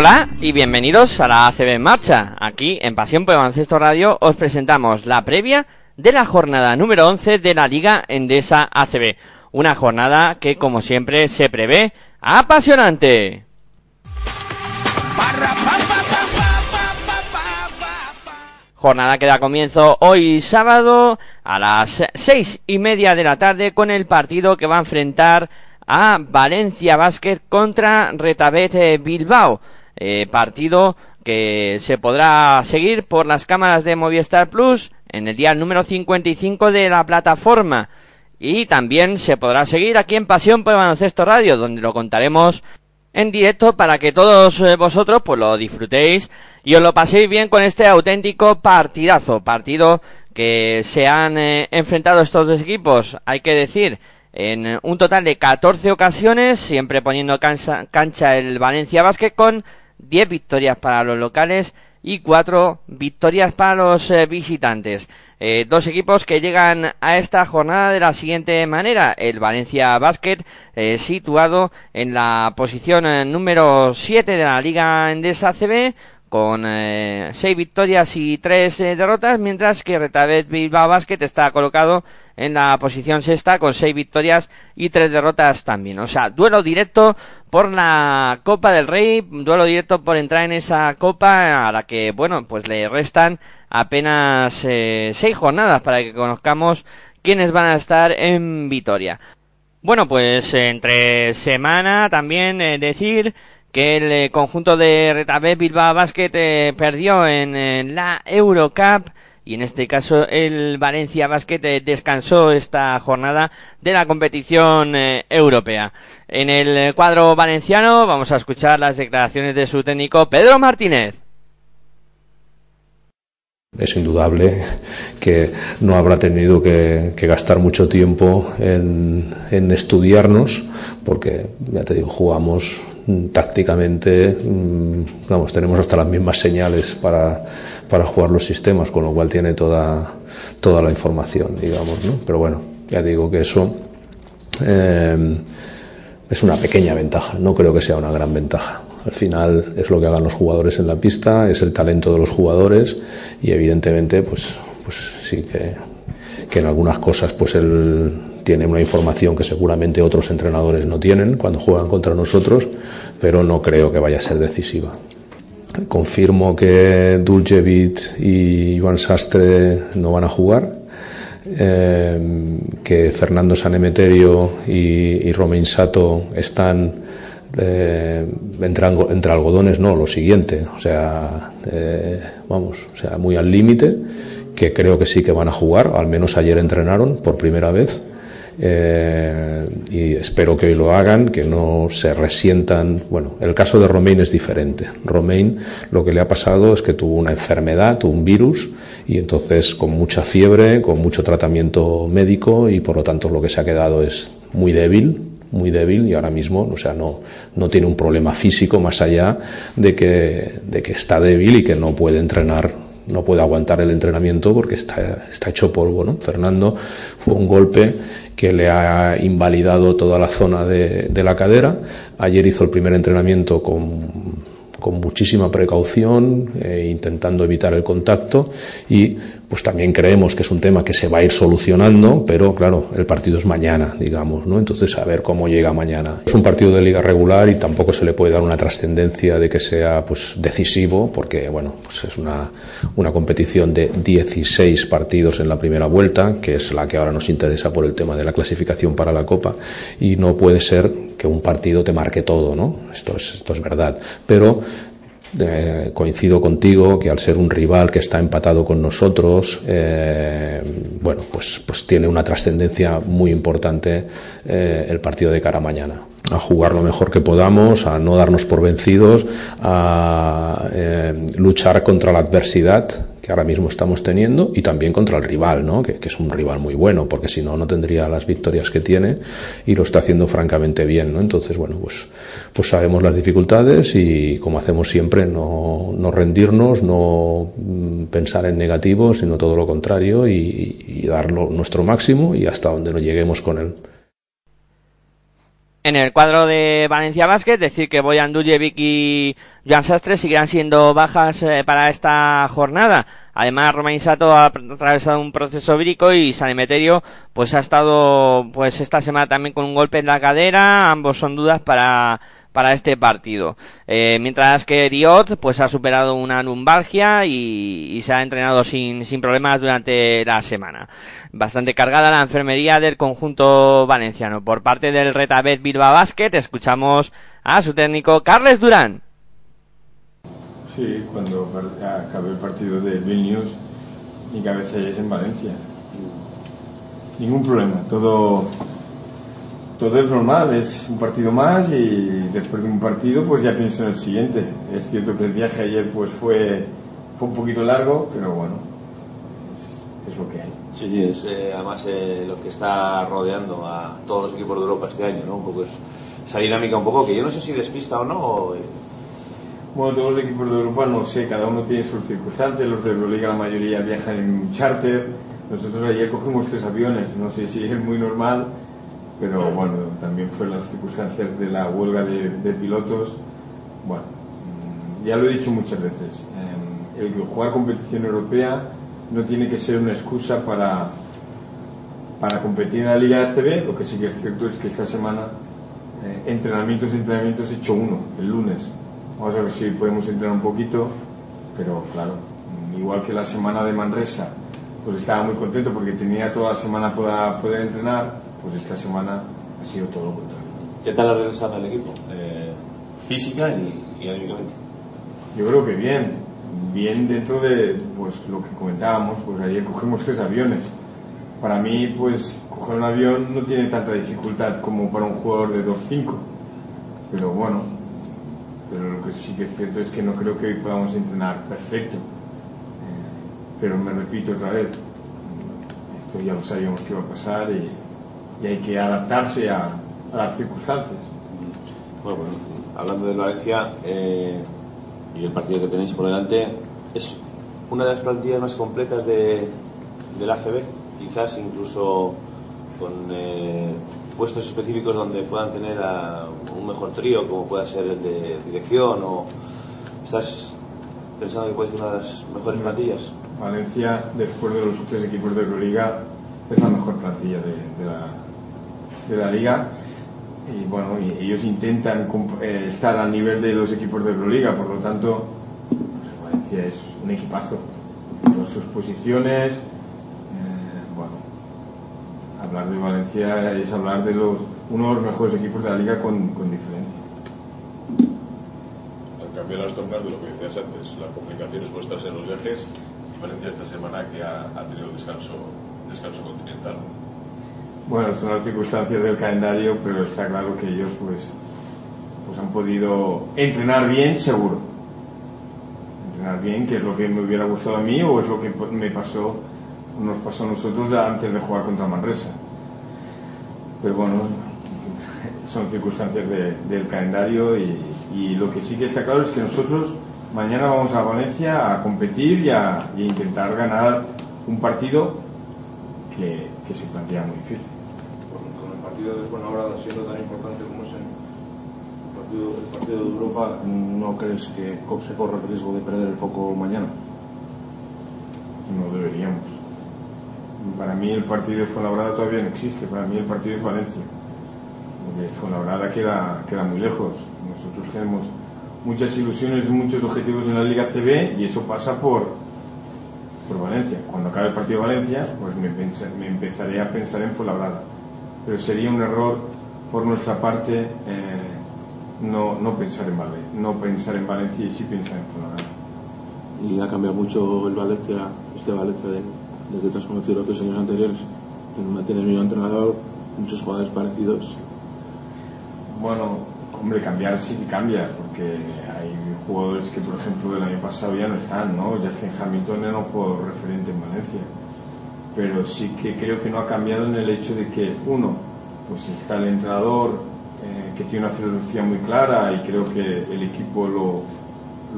Hola y bienvenidos a la ACB en marcha. Aquí en Pasión por Baloncesto Radio os presentamos la previa de la jornada número 11 de la Liga Endesa ACB. Una jornada que como siempre se prevé apasionante. Jornada que da comienzo hoy sábado a las seis y media de la tarde con el partido que va a enfrentar a Valencia Basket contra Retabet Bilbao. Eh, partido que se podrá seguir por las cámaras de Movistar Plus en el día número 55 de la plataforma. Y también se podrá seguir aquí en Pasión por Baloncesto Radio, donde lo contaremos en directo para que todos eh, vosotros pues lo disfrutéis y os lo paséis bien con este auténtico partidazo, partido que se han eh, enfrentado estos dos equipos, hay que decir, en un total de 14 ocasiones, siempre poniendo cancha, cancha el Valencia Basket con 10 victorias para los locales y 4 victorias para los eh, visitantes. Eh, dos equipos que llegan a esta jornada de la siguiente manera. El Valencia Basket eh, situado en la posición número 7 de la Liga Endesa CB con eh, seis victorias y tres eh, derrotas, mientras que Retabet Bilbao Basket está colocado en la posición sexta con seis victorias y tres derrotas también. O sea, duelo directo por la Copa del Rey, duelo directo por entrar en esa Copa a la que, bueno, pues le restan apenas eh, seis jornadas para que conozcamos quiénes van a estar en Vitoria. Bueno, pues entre semana también eh, decir que el eh, conjunto de Retabé Bilbao Basket eh, perdió en, la Eurocup y en este caso el Valencia Basket eh, descansó esta jornada de la competición europea. En el cuadro valenciano vamos a escuchar las declaraciones de su técnico Pedro Martínez. Es indudable que no habrá tenido que, gastar mucho tiempo en, estudiarnos, porque ya te digo, jugamos tácticamente, vamos, tenemos hasta las mismas señales para, para jugar los sistemas, con lo cual tiene toda, toda la información, digamos, ¿no? Pero bueno, ya digo que eso eh, es una pequeña ventaja, no creo que sea una gran ventaja. Al final es lo que hagan los jugadores en la pista, es el talento de los jugadores y evidentemente pues, pues sí que, que en algunas cosas pues él tiene una información que seguramente otros entrenadores no tienen cuando juegan contra nosotros, pero no creo que vaya a ser decisiva. Confirmo que Dulcevit y Joan Sastre no van a jugar, eh, que Fernando Sanemeterio y, y Romain Sato están eh, entre, entre, algodones, no, lo siguiente, o sea, eh, vamos, o sea, muy al límite, que creo que sí que van a jugar, al menos ayer entrenaron por primera vez. Eh, y espero que hoy lo hagan, que no se resientan. Bueno, el caso de Romain es diferente. Romain lo que le ha pasado es que tuvo una enfermedad, tuvo un virus, y entonces con mucha fiebre, con mucho tratamiento médico, y por lo tanto lo que se ha quedado es muy débil, muy débil y ahora mismo, o sea, no, no tiene un problema físico más allá de que, de que está débil y que no puede entrenar, no puede aguantar el entrenamiento porque está, está hecho polvo, ¿no? Fernando fue un golpe que le ha invalidado toda la zona de, de la cadera. Ayer hizo el primer entrenamiento con, con muchísima precaución, eh, intentando evitar el contacto y pues también creemos que es un tema que se va a ir solucionando, pero claro, el partido es mañana, digamos, ¿no? Entonces a ver cómo llega mañana. Es un partido de liga regular y tampoco se le puede dar una trascendencia de que sea pues decisivo, porque bueno, pues es una, una competición de 16 partidos en la primera vuelta, que es la que ahora nos interesa por el tema de la clasificación para la Copa, y no puede ser que un partido te marque todo, ¿no? Esto es, esto es verdad. Pero eh, coincido contigo que al ser un rival que está empatado con nosotros, eh, bueno, pues, pues tiene una trascendencia muy importante eh, el partido de cara mañana. A jugar lo mejor que podamos, a no darnos por vencidos, a luchar contra la adversidad que ahora mismo estamos teniendo y también contra el rival, ¿no? que, es un rival muy bueno, porque si no, no tendría las victorias que tiene y lo está haciendo francamente bien. ¿no? Entonces, bueno, pues, pues sabemos las dificultades y como hacemos siempre, no, no rendirnos, no pensar en negativo, sino todo lo contrario y, y dar nuestro máximo y hasta donde no lleguemos con él. En el cuadro de Valencia Basket, decir que Boyan Dujevic y Joan Sastre seguirán siendo bajas eh, para esta jornada. Además, Romain Sato ha atravesado un proceso vírico y San Emeterio pues ha estado pues esta semana también con un golpe en la cadera. Ambos son dudas para para este partido. Eh, mientras que Diot pues ha superado una lumbalgia y, se ha entrenado sin, sin problemas durante la semana. Bastante cargada la enfermería del conjunto valenciano. Por parte del Retabet Bilbao Basket escuchamos a su técnico Carles Durán. Sí, cuando acabé el partido de Vilnius, mi cabeza es en Valencia. Ningún problema, todo todo es normal, es un partido más y después de un partido pues ya pienso en el siguiente. Es cierto que el viaje ayer pues fue, fue un poquito largo, pero bueno, es, lo que hay. Sí, sí, es eh, además eh, lo que está rodeando a todos los equipos de Europa este año, ¿no? Un poco es, esa dinámica un poco que yo no sé si despista o no. Eh. Bueno, todos los equipos de Europa no sé, cada uno tiene sus circunstancias, los de Euroliga la mayoría viajan en charter, nosotros ayer cogimos tres aviones, no sé si es muy normal pero bueno, también fue las circunstancias de la huelga de, pilotos. Bueno, mm, ya lo he dicho muchas veces, em, el jugar competición europea no tiene que ser una excusa para, para competir en la Liga ACB, lo que sí que es cierto es que esta semana eh, entrenamientos, entrenamientos he hecho uno, el lunes. Vamos a ver si podemos entrenar un poquito, pero claro, mm, igual que la semana de Manresa, pues estaba muy contento porque tenía toda la semana para poder entrenar pues esta semana ha sido todo lo contrario. ¿Qué tal ha regresado el equipo? Eh, física y, y anímicamente. Yo creo que bien, bien dentro de pues lo que comentábamos, pues ayer cogemos tres aviones. Para mí, pues coger un avión no tiene tanta dificultad como para un jugador de 2-5. Pero bueno, pero lo que sí que es cierto es que no creo que hoy podamos entrenar perfecto. Eh, pero me repito otra vez, esto ya lo sabíamos que iba a pasar y, y hay que adaptarse a, las circunstancias. Bueno, hablando de Valencia eh, y el partido que tenéis por delante, es una de las plantillas más completas de, del ACB, quizás incluso con eh, puestos específicos donde puedan tener un mejor trío, como pueda ser el de dirección, o estás pensando que puede ser una de las mejores plantillas. Valencia, después de los tres equipos de Euroliga, es la mejor plantilla de la de la liga y bueno, ellos intentan eh, estar al nivel de los equipos de Euroliga, por lo tanto, pues, Valencia es un equipazo todas sus posiciones. Eh, bueno, hablar de Valencia es hablar de los uno de los mejores equipos de la liga con, con diferencia. Al cambiar las tornas de lo que decías antes, las complicaciones vuestras en los viajes, Valencia esta semana que ha, ha tenido descanso, descanso continental. Bueno, son las circunstancias del calendario, pero está claro que ellos pues, pues han podido entrenar bien, seguro. Entrenar bien, que es lo que me hubiera gustado a mí o es lo que me pasó, nos pasó a nosotros antes de jugar contra Manresa. Pero bueno, son circunstancias del calendario y, lo que sí que está claro es que nosotros mañana vamos a Valencia a competir y a, intentar ganar un partido que, que se plantea muy difícil partido de Fuenlabrada siendo tan importante como es el partido, de Europa, ¿no crees que se corre el riesgo de perder el foco mañana? No deberíamos. Para mí el partido de Fuenlabrada todavía no existe, para mí el partido es Valencia. Porque Fuenlabrada queda, queda muy lejos. Nosotros tenemos muchas ilusiones y muchos objetivos en la Liga CB y eso pasa por, por Valencia. Cuando acabe el partido de Valencia, pues me, me empezaré a pensar en Fuenlabrada pero sería un error por nuestra parte eh, no, no, pensar en Valencia, no pensar en Valencia y sí pensar en Fuenlabrada. ¿Y ha cambiado mucho el Valencia, este Valencia desde que te has conocido los dos años anteriores? Tiene el mismo entrenador, muchos jugadores parecidos. Bueno, hombre, cambiar sí que cambia, porque hay jugadores que, por ejemplo, del año pasado ya no están, ¿no? Justin Hamilton era un jugador referente en Valencia pero sí que creo que no ha cambiado en el hecho de que, uno, pues está el entrenador eh, que tiene una filosofía muy clara y creo que el equipo lo,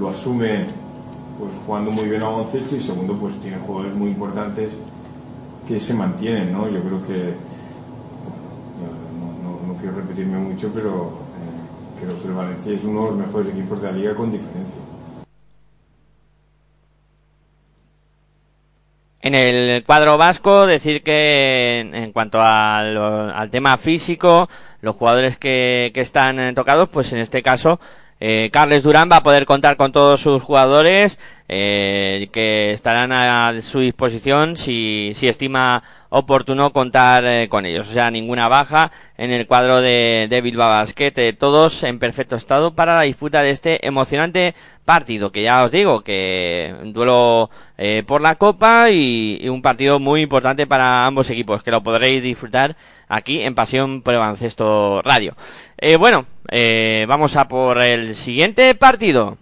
lo asume pues jugando muy bien a baloncesto y segundo, pues tiene jugadores muy importantes que se mantienen, ¿no? Yo creo que, no, quiero repetir repetirme mucho, pero eh, creo que el Valencia es uno de los mejores equipos de la liga con diferencia. En el cuadro vasco, decir que en, cuanto al, tema físico, los jugadores que, que están tocados, pues en este caso, eh, Carles Durán va a poder contar con todos sus jugadores, eh, que estarán a su disposición si, si estima oportuno contar eh, con ellos. O sea, ninguna baja en el cuadro de, de Bilbao Basket, eh, todos en perfecto estado para la disputa de este emocionante partido, que ya os digo que duelo eh, por la Copa y, y, un partido muy importante para ambos equipos, que lo podréis disfrutar aquí en Pasión por Baloncesto Radio. Eh, bueno, eh, vamos a por el siguiente partido.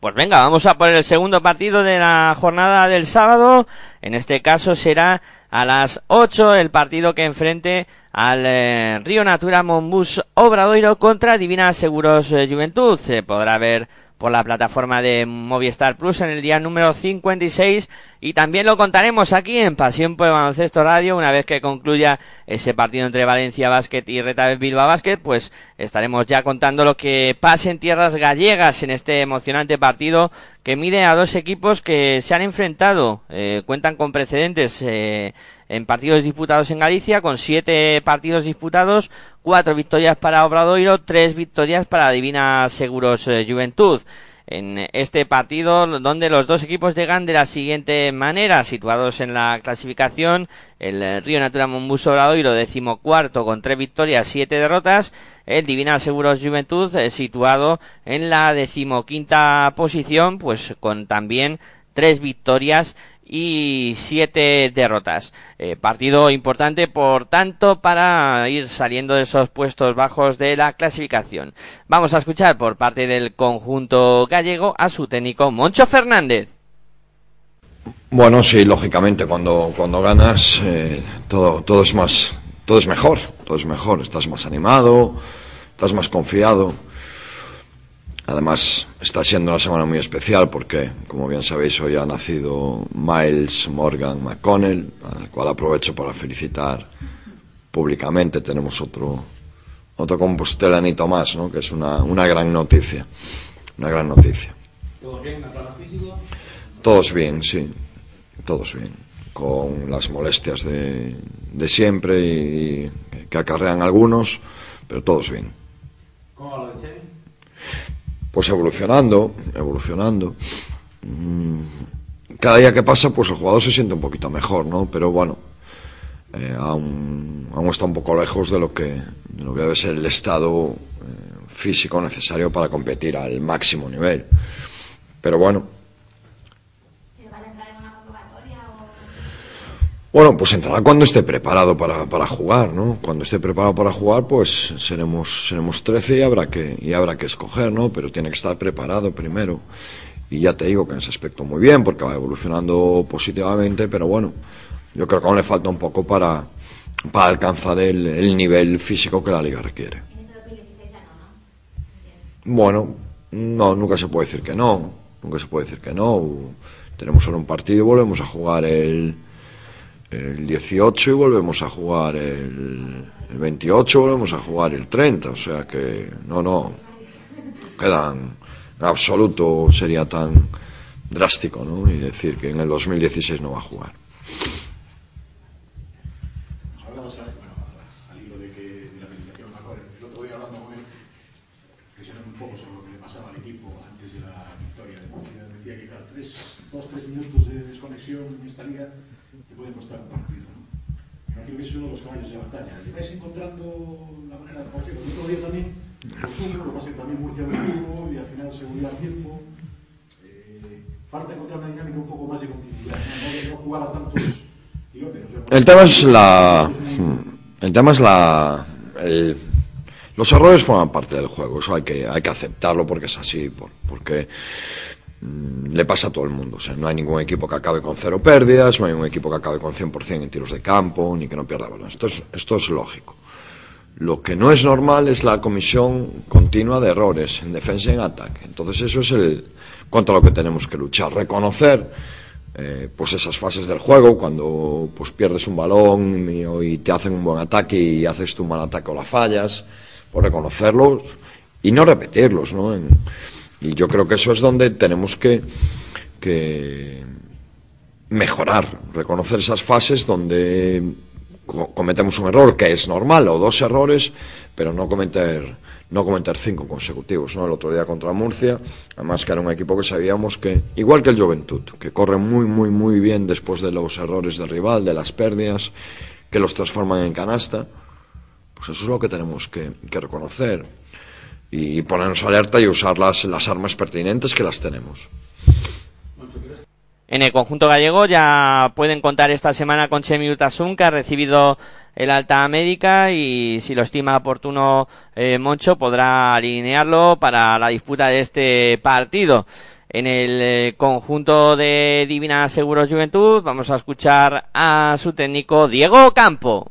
Pues venga, vamos a por el segundo partido de la jornada del sábado. En este caso será a las 8 el partido que enfrente al eh, Río Natura Monbus Obradoiro contra Divina Seguros eh, Juventud. Se podrá ver por la plataforma de Movistar Plus en el día número 56 y también lo contaremos aquí en Pasión por el Baloncesto Radio. Una vez que concluya ese partido entre Valencia Basket y Reta Bilbao Basket pues estaremos ya contando lo que pase en tierras gallegas en este emocionante partido que mide a dos equipos que se han enfrentado eh, cuentan con precedentes eh, en partidos disputados en Galicia, con siete partidos disputados, cuatro victorias para Obradoiro, tres victorias para Divina Seguros eh, Juventud. En este partido, donde los dos equipos llegan de la siguiente manera, situados en la clasificación, el Río Natura Monbus Obradoiro, decimocuarto, con tres victorias, siete derrotas, el Divina Seguros Juventud, eh, situado en la decimoquinta posición, pues con también tres victorias y siete derrotas. Eh, partido importante, por tanto, para ir saliendo de esos puestos bajos de la clasificación. Vamos a escuchar por parte del conjunto gallego a su técnico Moncho Fernández. Bueno, sí, lógicamente cuando, cuando ganas eh, todo, todo es más, todo es mejor, todo es mejor, estás más animado, estás más confiado. Además, está siendo una semana muy especial porque, como bien sabéis, hoy ha nacido Miles Morgan McConnell, al cual aprovecho para felicitar públicamente. Tenemos otro, otro compostelanito más, ¿no? que es una, una gran noticia. Una gran noticia. ¿Todos bien, físico? Todos bien, sí. Todos bien. Con las molestias de, de siempre y, y que acarrean algunos, pero todos bien. ¿Cómo va lo de Chevy? Pues evolucionando, evolucionando. Cada día que pasa, pues el jugador se siente un poquito mejor, ¿no? Pero bueno, eh, aún, aún, está un poco lejos de lo que, de lo que debe ser el estado eh, físico necesario para competir al máximo nivel. Pero bueno. Bueno, pues entrará cuando esté preparado para, para, jugar, ¿no? Cuando esté preparado para jugar, pues seremos, seremos 13 y habrá, que, y habrá que escoger, ¿no? Pero tiene que estar preparado primero. Y ya te digo que en ese aspecto muy bien, porque va evolucionando positivamente, pero bueno, yo creo que aún le falta un poco para, para alcanzar el, el nivel físico que la liga requiere. Bueno, no, nunca se puede decir que no, nunca se puede decir que no. Tenemos solo un partido y volvemos a jugar el el 18 y volvemos a jugar el, el 28, volvemos a jugar el 30, o sea que no, no, quedan, en absoluto sería tan drástico, ¿no? Y decir que en el 2016 no va a jugar. Hablabas, bueno, al hilo de que de la meditación mejor, el otro día hablando con él, presionando un poco sobre lo que le pasaba al equipo antes de la victoria de Murcia, decía que cada tres, dos, tres minutos de desconexión en esta liga te puede costar un partido. ¿no? Yo creo que es uno de los caballos de batalla. ¿Le vais encontrando la manera de porque el otro día también lo que pasa es que también Murcia lo y al final se volvió al tiempo. Eh, falta encontrar una dinámica un poco más de continuidad, no, no, jugar a tantos kilómetros. El tema es la. El tema es la. El, los errores forman parte del juego, eso hay que, hay que aceptarlo porque es así, por, porque le pasa a todo el mundo. O sea, no hay ningún equipo que acabe con cero pérdidas, no hay un equipo que acabe con 100% en tiros de campo, ni que no pierda balón. Esto es, esto es lógico. Lo que no es normal es la comisión continua de errores en defensa y en ataque. Entonces eso es el contra lo que tenemos que luchar. Reconocer eh, pues esas fases del juego, cuando pues pierdes un balón y, te hacen un buen ataque y haces tu mal ataque o la fallas, por reconocerlos y no repetirlos, ¿no? Y yo creo que eso es donde tenemos que, mejorar, reconocer esas fases donde cometemos un error que es normal o dos errores, pero no cometer no cometer cinco consecutivos, ¿no? El otro día contra Murcia, además que era un equipo que sabíamos que, igual que el Juventud, que corre muy, muy, muy bien después de los errores del rival, de las pérdidas, que los transforman en canasta, pues eso es lo que tenemos que, reconocer y ponernos alerta y usar las, las armas pertinentes que las tenemos. En el conjunto gallego ya pueden contar esta semana con Chemi Utasun, que ha recibido el alta médica y si lo estima oportuno eh, Moncho podrá alinearlo para la disputa de este partido. En el eh, conjunto de Divina Seguros Juventud vamos a escuchar a su técnico Diego Campo.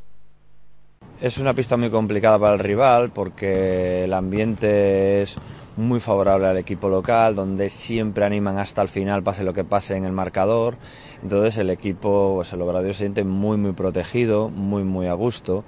Es una pista muy complicada para el rival porque el ambiente es muy favorable al equipo local, donde siempre animan hasta el final, pase lo que pase en el marcador. Entonces el equipo, pues el Obrador se siente muy, muy protegido, muy, muy a gusto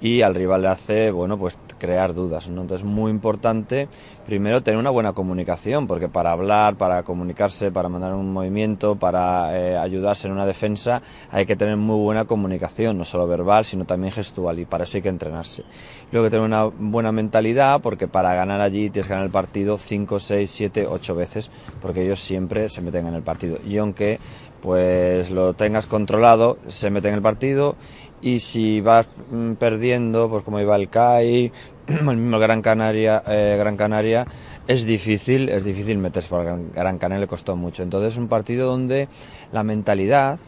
y al rival le hace, bueno, pues crear dudas, ¿no? Entonces es muy importante primero tener una buena comunicación, porque para hablar, para comunicarse, para mandar un movimiento, para eh, ayudarse en una defensa, hay que tener muy buena comunicación, no solo verbal, sino también gestual, y para eso hay que entrenarse. Luego tener una buena mentalidad, porque para ganar allí tienes que ganar el partido 5, 6, 7, 8 veces, porque ellos siempre se meten en el partido. Y aunque pues lo tengas controlado, se meten en el partido y si vas mm, perdiendo, pues como iba el CAI, el mismo Gran Canaria, eh, Gran Canaria, es difícil, es difícil meterse por Gran, Gran Canaria, le costó mucho. Entonces es un partido donde la mentalidad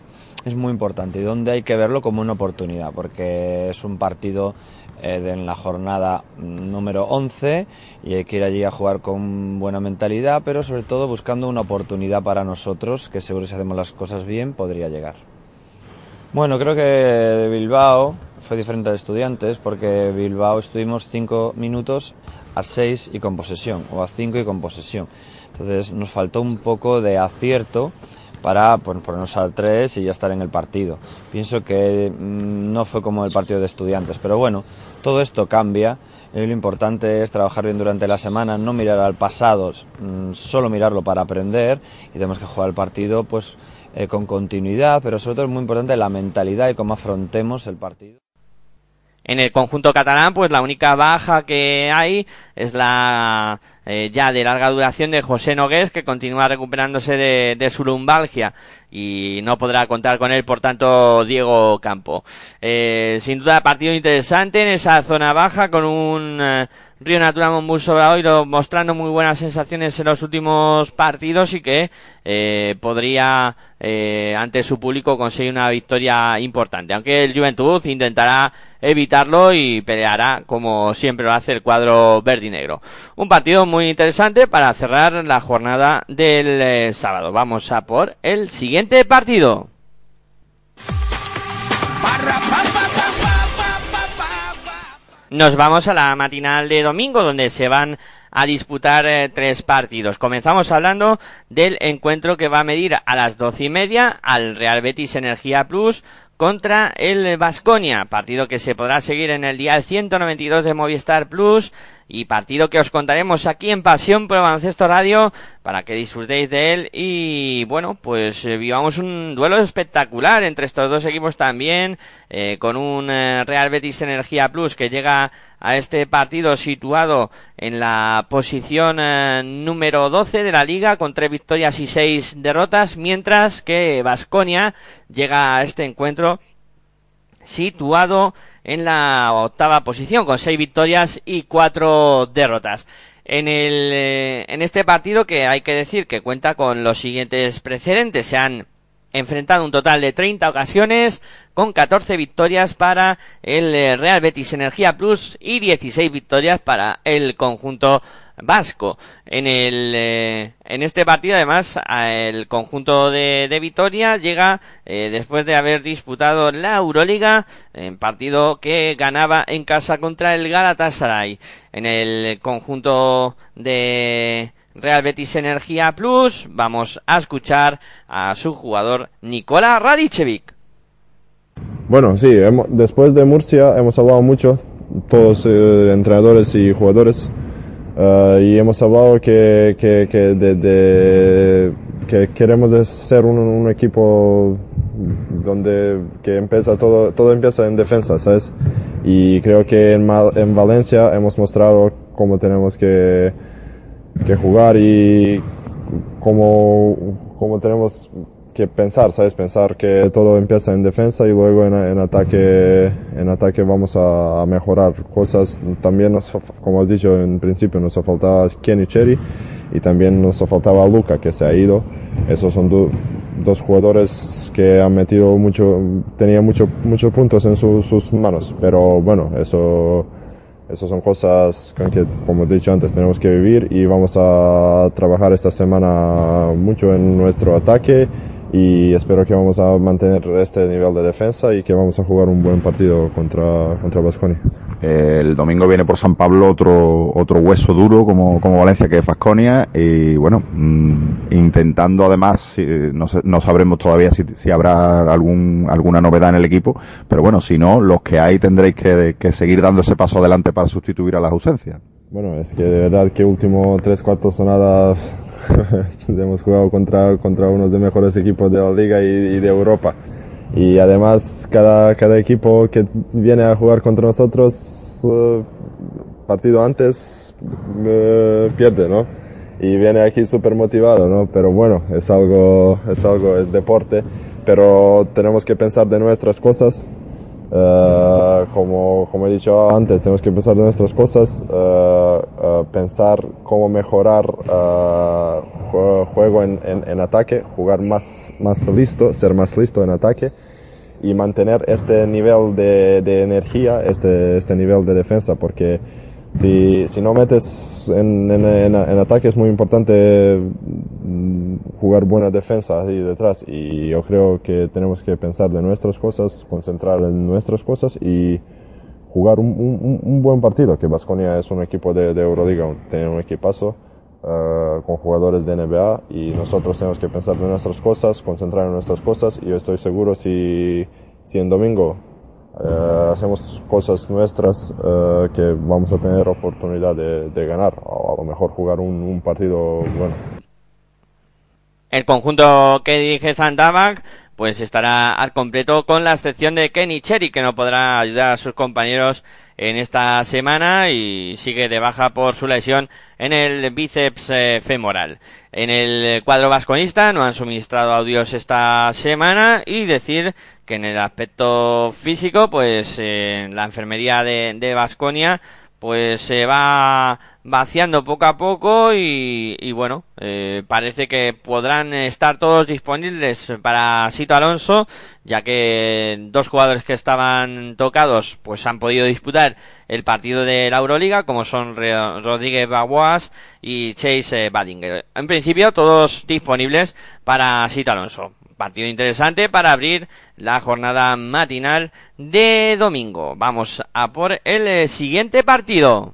es muy importante y donde hay que verlo como una oportunidad, porque es un partido eh, en la jornada número 11 y hay que ir allí a jugar con buena mentalidad, pero sobre todo buscando una oportunidad para nosotros, que seguro si hacemos las cosas bien podría llegar. Bueno, creo que Bilbao fue diferente de estudiantes porque Bilbao estuvimos cinco minutos a seis y con posesión, o a cinco y con posesión. Entonces nos faltó un poco de acierto para pues, ponernos al 3 y ya estar en el partido. Pienso que mm, no fue como el partido de estudiantes, pero bueno, todo esto cambia. Lo importante es trabajar bien durante la semana, no mirar al pasado, mm, solo mirarlo para aprender y tenemos que jugar el partido pues eh, con continuidad, pero sobre todo es muy importante la mentalidad y cómo afrontemos el partido. En el conjunto catalán, pues la única baja que hay es la eh, ya de larga duración de José Nogués, que continúa recuperándose de, su lumbalgia y no podrá contar con él, por tanto, Diego Campo. Eh, sin duda, partido interesante en esa zona baja con un Río Natura Monbus Obradoiro mostrando muy buenas sensaciones en los últimos partidos y que eh, podría eh, ante su público conseguir una victoria importante. Aunque el Juventud intentará evitarlo y peleará como siempre lo hace el cuadro verde y negro. Un partido muy interesante para cerrar la jornada del eh, sábado. Vamos a por el siguiente partido. Nos vamos a la matinal de domingo donde se van a disputar eh, tres partidos. Comenzamos hablando del encuentro que va a medir a las doce y media al Real Betis Energía Plus contra el Vasconia, partido que se podrá seguir en el día 192 de Movistar Plus y partido que os contaremos aquí en Pasión por Baloncesto Radio para que disfrutéis de él. Y bueno pues eh, vivamos un duelo espectacular entre estos dos equipos también eh, con un eh, Real Betis Energía Plus que llega a este partido situado en la posición número 12 de la liga con tres victorias y seis derrotas mientras que Vasconia llega a este encuentro situado en la octava posición con seis victorias y cuatro derrotas. En, el, eh, en este partido que hay que decir que cuenta con los siguientes precedentes. Se han enfrentado un total de 30 ocasiones con 14 victorias para el eh, Real Betis Energía Plus y 16 victorias para el conjunto vasco. En el eh, en este partido además el conjunto de, de Vitoria llega eh, después de haber disputado la Euroliga en partido que ganaba en casa contra el Galatasaray. En el conjunto de Real Betis Energía Plus, vamos a escuchar a su jugador Nikola Radicevic. Bueno, sí, después de Murcia hemos hablado mucho, todos eh, entrenadores y jugadores, eh, y hemos hablado que, que, de, que queremos ser un, equipo donde que empieza todo, todo empieza en defensa, ¿sabes? Y creo que en, en Valencia hemos mostrado cómo tenemos que que jugar y como, como tenemos que pensar, ¿sabes? Pensar que todo empieza en defensa y luego en, en ataque, en ataque vamos a, mejorar cosas. También nos, como has dicho en principio, nos faltaba Kenny Cherry y también nos faltaba Luca que se ha ido. Esos son dos jugadores que han metido mucho, tenían muchos muchos puntos en sus manos, pero bueno, eso esas son cosas con que, como he dicho antes, tenemos que vivir y vamos a trabajar esta semana mucho en nuestro ataque y espero que vamos a mantener este nivel de defensa y que vamos a jugar un buen partido contra, contra Basconia. el domingo viene por San Pablo otro, otro hueso duro como, como Valencia que es Basconia y bueno, mm, intentando además, no, no sabremos todavía si, si, habrá algún, alguna novedad en el equipo, pero bueno, si no, los que hay tendréis que, que seguir dando ese paso adelante para sustituir a las ausencias. Bueno, es que de verdad que último tres cuartos sonadas hemos jugado contra, contra unos de mejores equipos de la liga y, de Europa. Y además cada, cada equipo que viene a jugar contra nosotros, uh, partido antes, uh, pierde, ¿no? Y viene aquí súper motivado, ¿no? Pero bueno, es algo, es algo, es deporte. Pero tenemos que pensar de nuestras cosas, Uh, como, como he dicho antes, tenemos que pensar en nuestras cosas, uh, uh, pensar cómo mejorar juego en, en, ataque, jugar más, más listo, ser más listo en ataque y mantener este nivel de, de energía, este, este nivel de defensa, porque si, si no metes en, en, en, ataque es muy importante mm, jugar buena defensa ahí detrás. Y yo creo que tenemos que pensar de nuestras cosas, concentrar en nuestras cosas y jugar un, un, un buen partido, que Vasconia es un equipo de, de Euroliga, tiene un equipazo uh, con jugadores de NBA y nosotros tenemos que pensar de nuestras cosas, concentrar en nuestras cosas y yo estoy seguro si, si en domingo eh, hacemos cosas nuestras eh, que vamos a tener oportunidad de, ganar o a lo mejor jugar un, partido bueno. El conjunto que dirige Zandabac pues estará al completo con la excepción de Kenny Cherry que no podrá ayudar a sus compañeros en esta semana y sigue de baja por su lesión en el bíceps eh, femoral. En el cuadro vasconista no han suministrado audios esta semana y decir que en el aspecto físico, pues eh, la enfermería de Vasconia pues se va vaciando poco a poco y, y bueno, eh, parece que podrán estar todos disponibles para Sito Alonso, ya que dos jugadores que estaban tocados pues han podido disputar el partido de la Euroliga, como son Rodríguez Baguas y Chase Badinger. En principio, todos disponibles para Sito Alonso partido interesante para abrir la jornada matinal de domingo. Vamos a por el eh, siguiente partido.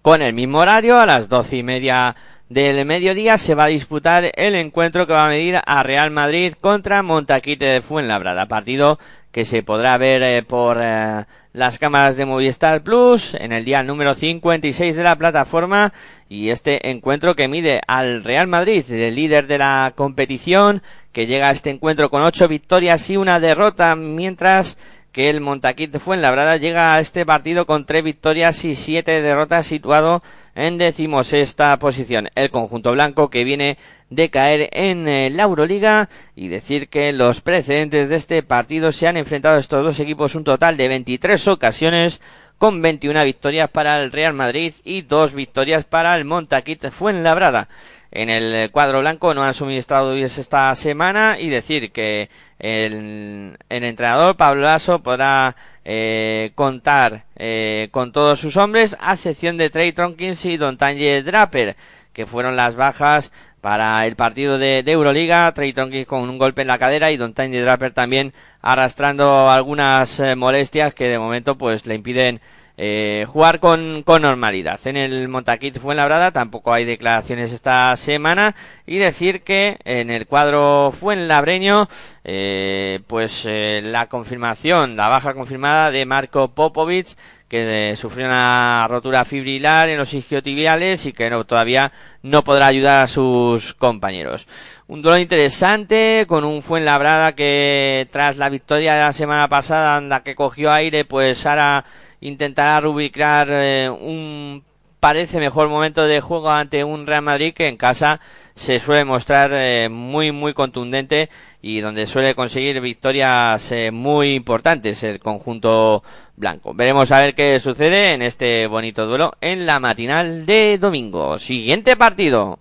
Con el mismo horario, a las doce y media del mediodía, se va a disputar el encuentro que va a medir a Real Madrid contra Montaquite de Fuenlabrada. Partido que se podrá ver eh, por eh, las cámaras de Movistar Plus en el día número 56 de la plataforma y este encuentro que mide al Real Madrid, el líder de la competición, que llega a este encuentro con ocho victorias y una derrota, mientras que el Montaquit Fuenlabrada llega a este partido con tres victorias y siete derrotas situado en decimosexta posición. El conjunto blanco que viene de caer en eh, la Euroliga y decir que los precedentes de este partido se han enfrentado estos dos equipos un total de 23 ocasiones con 21 victorias para el Real Madrid y dos victorias para el Montaquit Fuenlabrada en el cuadro blanco no han suministrado esta semana y decir que el, entrenador Pablo Lasso podrá eh, contar eh, con todos sus hombres a excepción de Trey Tronkins y Don Tanje Draper que fueron las bajas para el partido de, Euroliga. Trey Tonkins con un golpe en la cadera y Don Tiny Draper también arrastrando algunas eh, molestias que de momento pues le impiden eh, jugar con, con, normalidad. En el Montaquit Fuenlabrada tampoco hay declaraciones esta semana y decir que en el cuadro Fuenlabreño eh, pues eh, la confirmación, la baja confirmada de Marco Popovic que eh, sufrió una rotura fibrilar en los isquiotibiales y que no, todavía no podrá ayudar a sus compañeros. Un duelo interesante con un Fuenlabrada que tras la victoria de la semana pasada en la que cogió aire pues ahora intentará rubricar eh, un parece mejor momento de juego ante un Real Madrid que en casa se suele mostrar eh, muy muy contundente y donde suele conseguir victorias eh, muy importantes el conjunto blanco. Veremos a ver qué sucede en este bonito duelo en la matinal de domingo. Siguiente partido.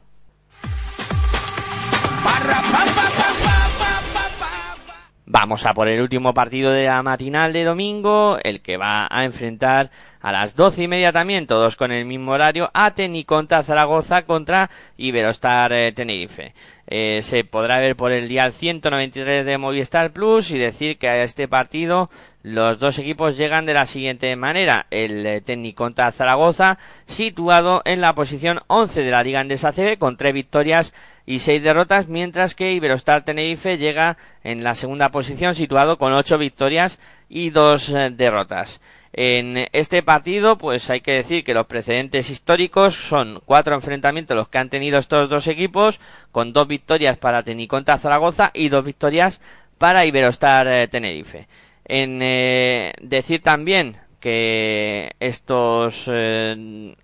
Vamos a por el último partido de la matinal de domingo, el que va a enfrentar a las doce y media también, todos con el mismo horario, a contra Zaragoza contra Iberostar eh, Tenerife. Eh, se podrá ver por el día 193 de Movistar Plus y decir que a este partido los dos equipos llegan de la siguiente manera. El eh, contra Zaragoza, situado en la posición 11 de la Liga Andesa CB, con tres victorias y seis derrotas, mientras que Iberostar Tenerife llega en la segunda posición, situado con ocho victorias y dos derrotas. En este partido, pues hay que decir que los precedentes históricos son cuatro enfrentamientos los que han tenido estos dos equipos, con dos victorias para Teniconta Zaragoza y dos victorias para Iberostar eh, Tenerife. En eh, decir también que estos,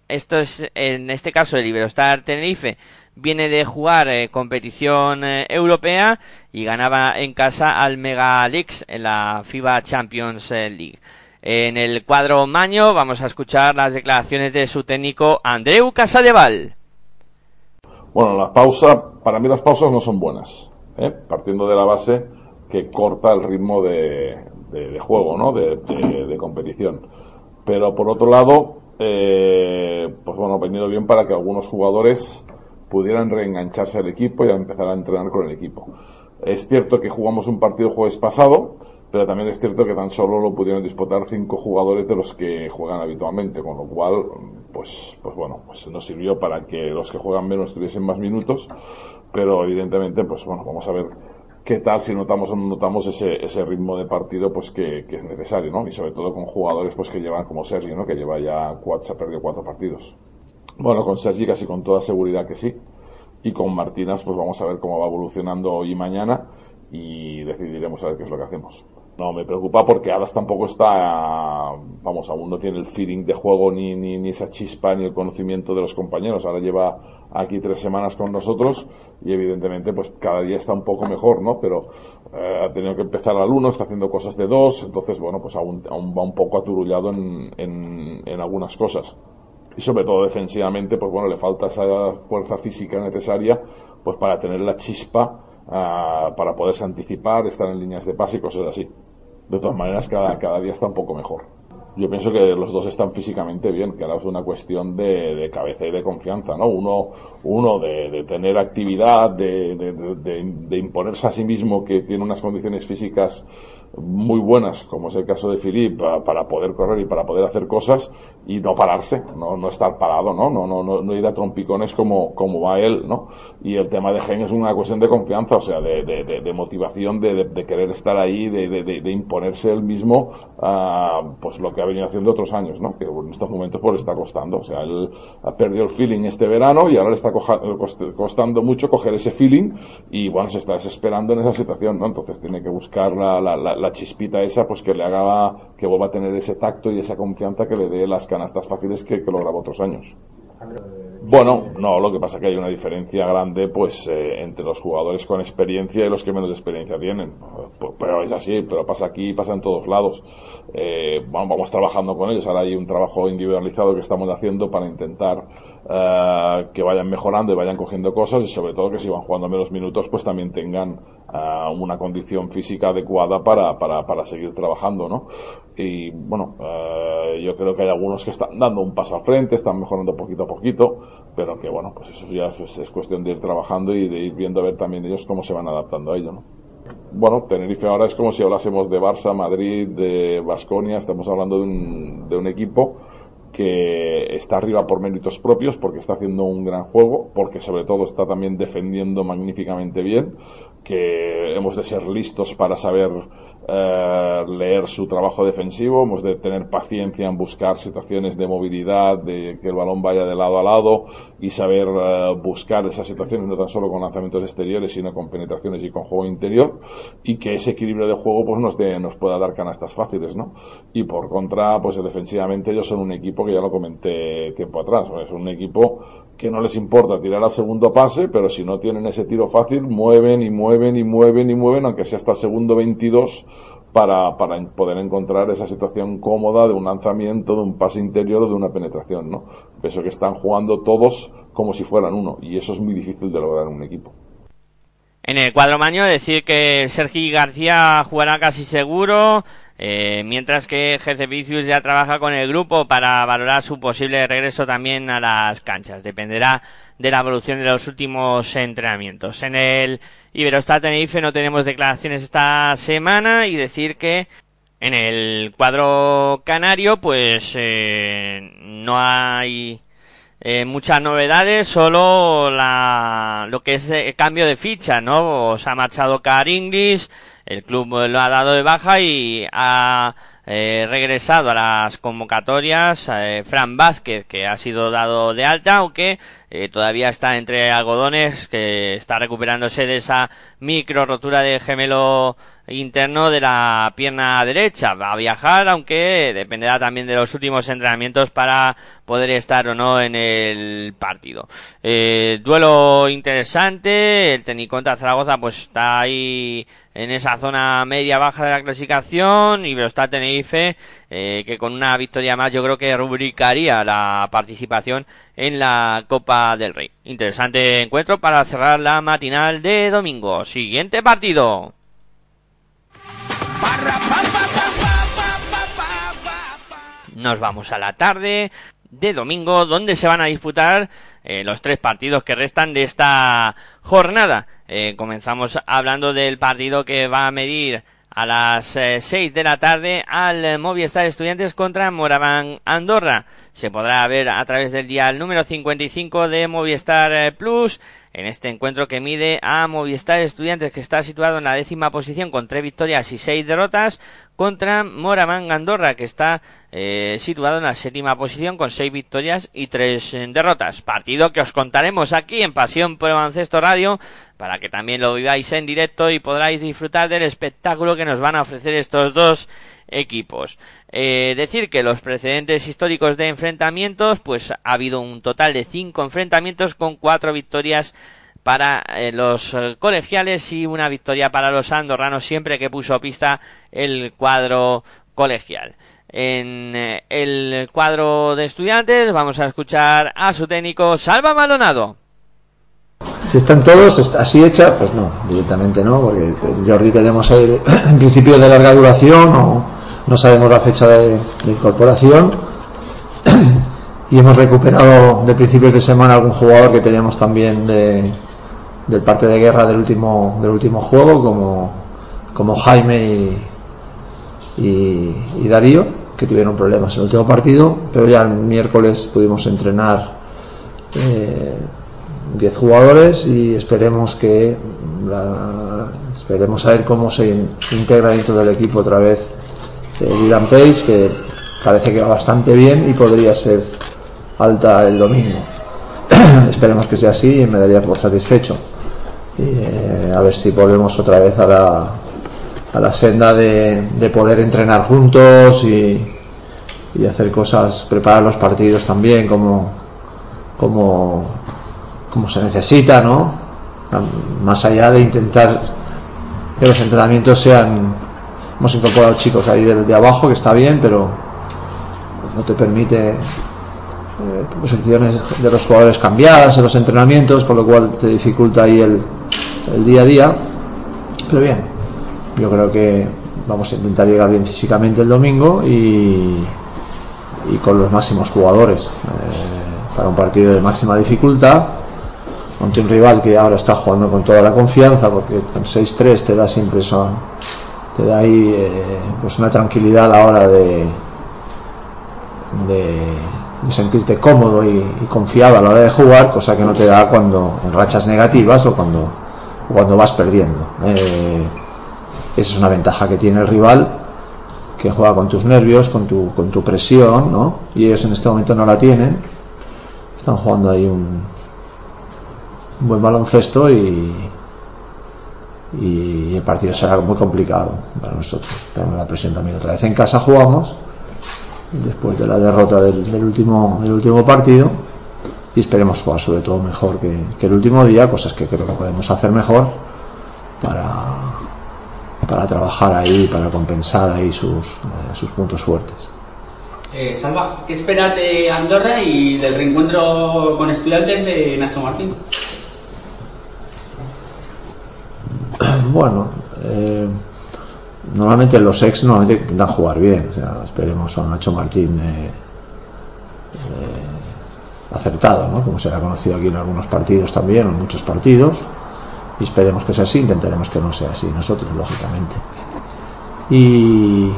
estos, en este caso el Iberostar Tenerife viene de jugar eh, competición eh, europea y ganaba en casa al Mega Leaks en la FIBA Champions eh, League. En el cuadro Maño vamos a escuchar las declaraciones de su técnico Andreu Casadeval. Bueno, la pausa, para mí las pausas no son buenas, partiendo de la base que corta el ritmo de, juego, ¿no? De, competición. Pero por otro lado, pues bueno, ha venido bien para que algunos jugadores pudieran reengancharse al equipo y empezar a entrenar con el equipo. Es cierto que jugamos un partido jueves pasado, pero también es cierto que tan solo lo pudieron disputar cinco jugadores de los que juegan habitualmente, con lo cual, pues, pues bueno, pues nos sirvió para que los que juegan menos tuviesen más minutos, pero evidentemente, pues bueno, vamos a ver qué tal si notamos o no notamos ese, ese ritmo de partido pues que, es necesario, ¿no? Y sobre todo con jugadores pues que llevan como Sergio, ¿no? Que lleva ya cuatro, se ha perdido cuatro partidos. Bueno, con Sergi casi con toda seguridad que sí. Y con Martínez, pues vamos a ver cómo va evolucionando hoy y mañana y decidiremos a ver qué es lo que hacemos. No, me preocupa porque Adas tampoco está, vamos, aún no tiene el feeling de juego ni, ni, ni, esa chispa ni el conocimiento de los compañeros. Ahora lleva aquí tres semanas con nosotros y evidentemente pues cada día está un poco mejor, ¿no? Pero eh, ha tenido que empezar al uno, está haciendo cosas de dos, entonces bueno, pues aún, aún va un poco aturullado en, en, en algunas cosas y sobre todo defensivamente, pues bueno, le falta esa fuerza física necesaria pues para tener la chispa uh, para poderse anticipar, estar en líneas de pase y cosas así. De todas maneras, cada, cada día está un poco mejor. Yo pienso que los dos están físicamente bien, que ahora es una cuestión de, de cabeza y de confianza, ¿no? Uno, uno de, de tener actividad, de, de, imponerse a sí mismo que tiene unas condiciones físicas muy buenas, como es el caso de Filip, para poder correr y para poder hacer cosas y no pararse, no, no estar parado, ¿no? No, no, no, no ir a trompicones como, como va él, ¿no? Y el tema de Gen es una cuestión de confianza, o sea, de, de, de motivación, de, querer estar ahí, de, imponerse él mismo, uh, pues lo que ha venido haciendo otros años, ¿no? Que en estos momentos pues le está costando, o sea, él ha perdido el feeling este verano y ahora le está costando mucho coger ese feeling y bueno, se está desesperando en esa situación, ¿no? Entonces tiene que buscar la, la la chispita esa, pues que le haga, que vuelva a tener ese tacto y esa confianza que le dé las canastas fáciles que, que otros años. Bueno, no, lo que pasa es que hay una diferencia grande pues eh, entre los jugadores con experiencia y los que menos experiencia tienen. Pero es así, pero pasa aquí, pasa en todos lados. Eh, vamos trabajando con ellos. Ahora hay un trabajo individualizado que estamos haciendo para intentar eh, que vayan mejorando y vayan cogiendo cosas y sobre todo que si van jugando menos minutos pues también tengan uh, una condición física adecuada para, para, para seguir trabajando, ¿no? Y bueno, uh, yo creo que hay algunos que están dando un paso al frente, están mejorando poquito a poquito. pero que bueno, pues eso ya es, es, cuestión de ir trabajando y de ir viendo a ver también ellos cómo se van adaptando a ello, ¿no? Bueno, Tenerife ahora es como si hablásemos de Barça, Madrid, de Basconia, estamos hablando de un, de un equipo que está arriba por méritos propios, porque está haciendo un gran juego, porque sobre todo está también defendiendo magníficamente bien, que hemos de ser listos para saber eh, leer su trabajo defensivo, hemos de tener paciencia en buscar situaciones de movilidad, de que el balón vaya de lado a lado y saber eh, buscar esas situaciones no tan solo con lanzamientos exteriores, sino con penetraciones y con juego interior y que ese equilibrio de juego pues nos, de, nos pueda dar canastas fáciles, ¿no? Y por contra, pues defensivamente ellos son un equipo que ya lo comenté tiempo atrás, es un equipo que no les importa tirar al segundo pase, pero si no tienen ese tiro fácil, mueven y mueven y mueven y mueven, aunque sea hasta el segundo 22, para, para poder encontrar esa situación cómoda de un lanzamiento, de un pase interior o de una penetración, ¿no? Pienso que están jugando todos como si fueran uno, y eso es muy difícil de lograr en un equipo. En el cuadro maño decir que Sergi García jugará casi seguro, eh, mientras que Jefe Vicius ya trabaja con el grupo para valorar su posible regreso también a las canchas. Dependerá de la evolución de los últimos entrenamientos. En el Iberostar Tenerife no tenemos declaraciones esta semana y decir que en el cuadro canario pues eh, no hay eh, muchas novedades, solo la, lo que es el cambio de ficha, ¿no? Se ha marchado Car English, el club lo ha dado de baja y ha eh, regresado a las convocatorias eh, Fran Vázquez, que ha sido dado de alta, aunque eh, todavía está entre algodones, que está recuperándose de esa micro rotura de gemelo interno de la pierna derecha. Va a viajar, aunque dependerá también de los últimos entrenamientos para poder estar o no en el partido. Eh, duelo interesante, el técnico contra Zaragoza pues está ahí en esa zona media baja de la clasificación y está Tenerife eh, que con una victoria más yo creo que rubricaría la participación en la Copa del Rey. Interesante encuentro para cerrar la matinal de domingo. Siguiente partido. Nos vamos a la tarde de domingo, donde se van a disputar eh, los tres partidos que restan de esta jornada. Eh, comenzamos hablando del partido que va a medir a las eh, seis de la tarde al Movistar Estudiantes contra Moraván Andorra. Se podrá ver a través del dial número 55 de Movistar Plus en este encuentro que mide a Movistar Estudiantes que está situado en la décima posición con tres victorias y seis derrotas contra Moraván Andorra que está eh, situado en la séptima posición con seis victorias y tres eh, derrotas. Partido que os contaremos aquí en Pasión por Baloncesto Radio para que también lo viváis en directo y podráis disfrutar del espectáculo que nos van a ofrecer estos dos equipos. Eh, decir que los precedentes históricos de enfrentamientos, pues ha habido un total de cinco enfrentamientos con cuatro victorias para eh, los eh, colegiales y una victoria para los andorranos siempre que puso pista el cuadro colegial. En el cuadro de estudiantes vamos a escuchar a su técnico Salva Malonado. Si están todos así hechas, pues no, directamente no, porque Jordi queremos ir en principio de larga duración o no sabemos la fecha de, incorporación. Y hemos recuperado de principios de semana algún jugador que teníamos también de, del parte de guerra del último del último juego como, como Jaime y, y, Darío que tuvieron problemas en el último partido pero ya el miércoles pudimos entrenar eh, 10 jugadores y esperemos que esperemos a ver cómo se integra dentro del equipo otra vez Dylan Pace, que parece que va bastante bien y podría ser alta el domingo. Esperemos que sea así y me daría por satisfecho. Eh, a ver si volvemos otra vez a la, a la senda de, poder entrenar juntos y, y, hacer cosas, preparar los partidos también como, como, como se necesita, ¿no? Más allá de intentar que los entrenamientos sean Hemos incorporado chicos ahí de, abajo, que está bien, pero no te permite eh, posiciones de los jugadores cambiadas en los entrenamientos, con lo cual te dificulta ahí el, día a día. Pero bien, yo creo que vamos a intentar llegar bien físicamente el domingo y, y con los máximos jugadores. Eh, para un partido de máxima dificultad ante un rival que ahora está jugando con toda la confianza porque con 6-3 te da siempre te da ahí eh, pues una tranquilidad a la hora de, de, sentirte cómodo y, y, confiado a la hora de jugar cosa que no te da cuando en rachas negativas o cuando, cuando vas perdiendo eh, esa es una ventaja que tiene el rival que juega con tus nervios, con tu, con tu presión, ¿no? Y ellos en este momento no la tienen. Están jugando ahí un, un buen baloncesto y, y el partido será muy complicado para nosotros. Tenemos la presión también otra vez en casa jugamos después de la derrota del, del último del último partido y esperemos jugar sobre todo mejor que, el último día, cosas que creo que podemos hacer mejor para para trabajar ahí, para compensar ahí sus, eh, sus puntos fuertes. Eh, Salva, ¿qué esperas de Andorra y del reencuentro con estudiantes de Nacho Martín? Bueno, eh, normalmente los ex normalmente intentan jugar bien, o sea, esperemos a Nacho Martín eh, eh, acertado, ¿no? como se ha conocido aquí en algunos partidos también, en muchos partidos y esperemos que sea así, intentaremos que no sea así nosotros, lógicamente. Y,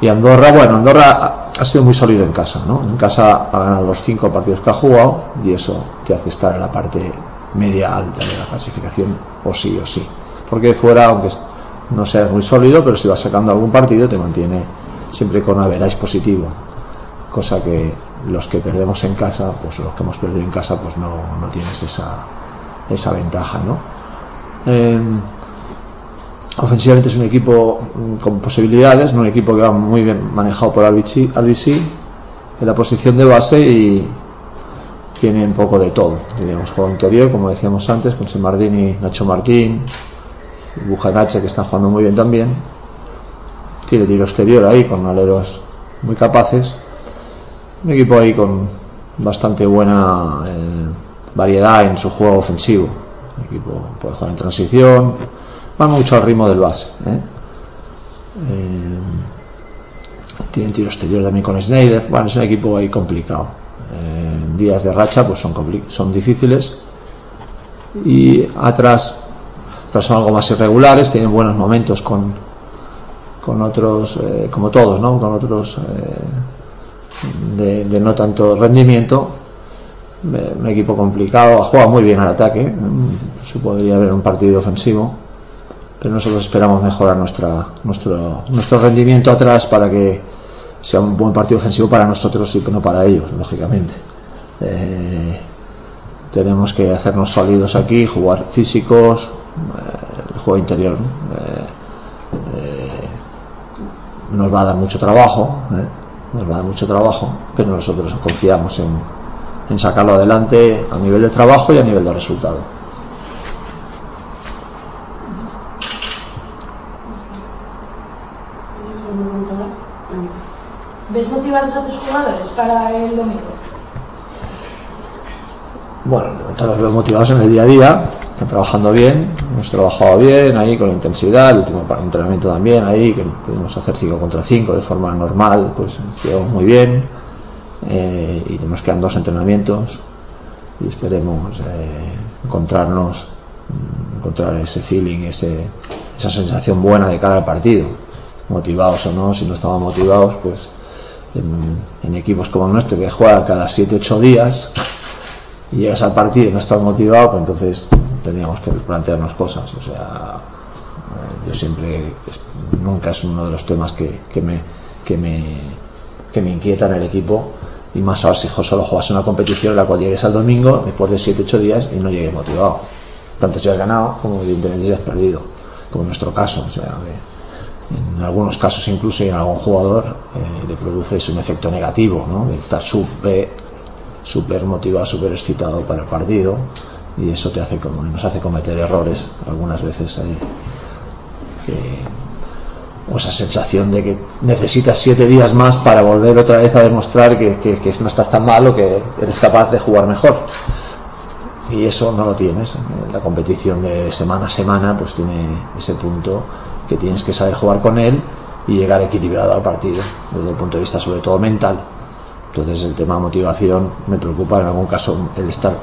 y Andorra, bueno, Andorra ha, sido muy sólido en casa, ¿no? En casa ha ganado los cinco partidos que ha jugado y eso te hace estar en la parte media alta de la clasificación, o sí o sí. Porque fuera, aunque no sea muy sólido, pero si vas sacando algún partido te mantiene siempre con average positivo, cosa que los que perdemos en casa, pues los que hemos perdido en casa, pues no, no tienes esa, esa ventaja, ¿no? Eh, ofensivamente es un equipo con posibilidades, ¿no? un equipo que va muy bien manejado por Albici, en la posición de base y tiene un poco de todo. Teníamos juego interior, como decíamos antes, con Semardini, Nacho Martín, Bujanache que está jugando muy bien también. Tiene tiro exterior ahí con aleros muy capaces. Un equipo ahí con bastante buena eh, variedad en su juego ofensivo el equipo puede jugar en transición va mucho al ritmo del base ¿eh? Eh, tienen tiro exterior también con Snyder bueno es un equipo ahí complicado eh, días de racha pues son, son difíciles y atrás son algo más irregulares tienen buenos momentos con con otros eh, como todos ¿no? con otros eh, de, no tanto rendimiento un equipo complicado, juega muy bien al ataque, se podría ver un partido ofensivo, pero nosotros esperamos mejorar nuestra, nuestro, nuestro rendimiento atrás para que sea un buen partido ofensivo para nosotros y no para ellos, lógicamente. Eh, tenemos que hacernos sólidos aquí, jugar físicos, eh, el juego interior eh, nos va a dar mucho trabajo, nos va a dar mucho trabajo, pero nosotros confiamos en, en sacarlo adelante a nivel de trabajo y a nivel de resultado. ¿Ves motivados a tus jugadores para el domingo? Bueno, de momento los veo motivados en el día a día, están trabajando bien, hemos trabajado bien ahí con intensidad, el último entrenamiento también ahí, que pudimos hacer 5 contra 5 de forma normal, pues hicieron muy bien eh, y nos quedan dos entrenamientos y esperemos eh, encontrarnos encontrar ese feeling ese, esa sensación buena de cara al partido. Motivados o no si no estamos motivados pues en, en equipos como el nuestro que juega cada 7-8 días y llegas al partido y no estás motivado pues entonces tendríamos que plantearnos cosas o sea yo siempre nunca es uno de los temas que, que me que me que me inquieta en el equipo y más ahora si solo juegas una competición en la cual llegues al domingo después de 7-8 días y no llegues motivado tanto si has ganado como evidentemente si has perdido como en nuestro caso o sea en algunos casos incluso y en algún jugador eh, le produces un efecto negativo ¿no? de estar súper super motivado, súper excitado para el partido y eso te hace como nos hace cometer errores algunas veces eh, que o esa sensación de que necesitas siete días más para volver otra vez a demostrar que, que, que no estás tan mal o que eres capaz de jugar mejor. Y eso no lo tienes. La competición de semana a semana pues tiene ese punto que tienes que saber jugar con él y llegar equilibrado al partido desde el punto de vista sobre todo mental. Entonces el tema motivación me preocupa en algún caso el estar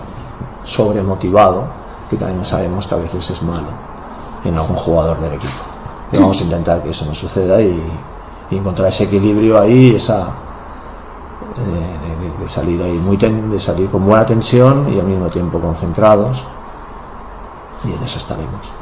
sobremotivado, que también sabemos que a veces es malo en algún jugador del equipo. Vamos a intentar que eso no suceda y, encontrar ese equilibrio ahí, esa eh, de, de salir ahí muy ten, de salir con buena tensión y al mismo tiempo concentrados y en eso estaremos.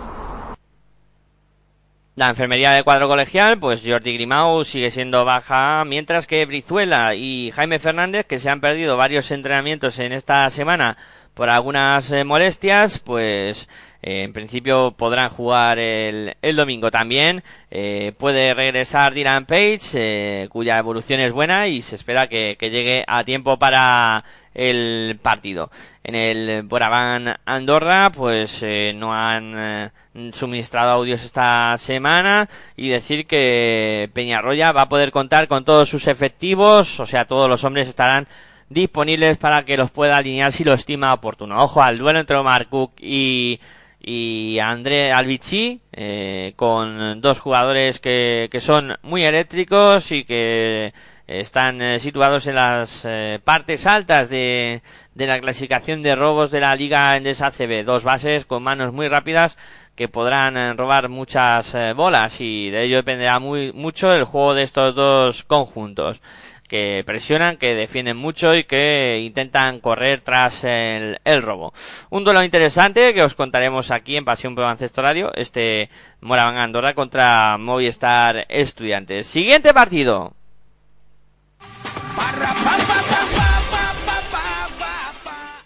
La enfermería de cuadro colegial, pues Jordi Grimau sigue siendo baja, mientras que Brizuela y Jaime Fernández, que se han perdido varios entrenamientos en esta semana por algunas eh, molestias, pues eh, en principio podrán jugar el, el domingo también. Eh, puede regresar Dylan Page, cuya evolución es buena y se espera que, llegue a tiempo para el partido. En el Boraván Andorra, pues eh, no han suministrado audios esta semana y decir que Peñarroya va a poder contar con todos sus efectivos, o sea, todos los hombres estarán disponibles para que los pueda alinear si lo estima oportuno. Ojo al duelo entre Omar y y André Albici eh, con dos jugadores que, que son muy eléctricos y que están eh, situados en las eh, partes altas de, de la clasificación de robos de la Liga Endesa CB. Dos bases con manos muy rápidas que podrán eh, robar muchas eh, bolas y de ello dependerá muy, mucho el juego de estos dos conjuntos que presionan, que defienden mucho y que intentan correr tras el, el robo. Un duelo interesante que os contaremos aquí en Pasión por Baloncesto Radio, este Moraván Andorra contra Movistar Estudiantes. Siguiente partido.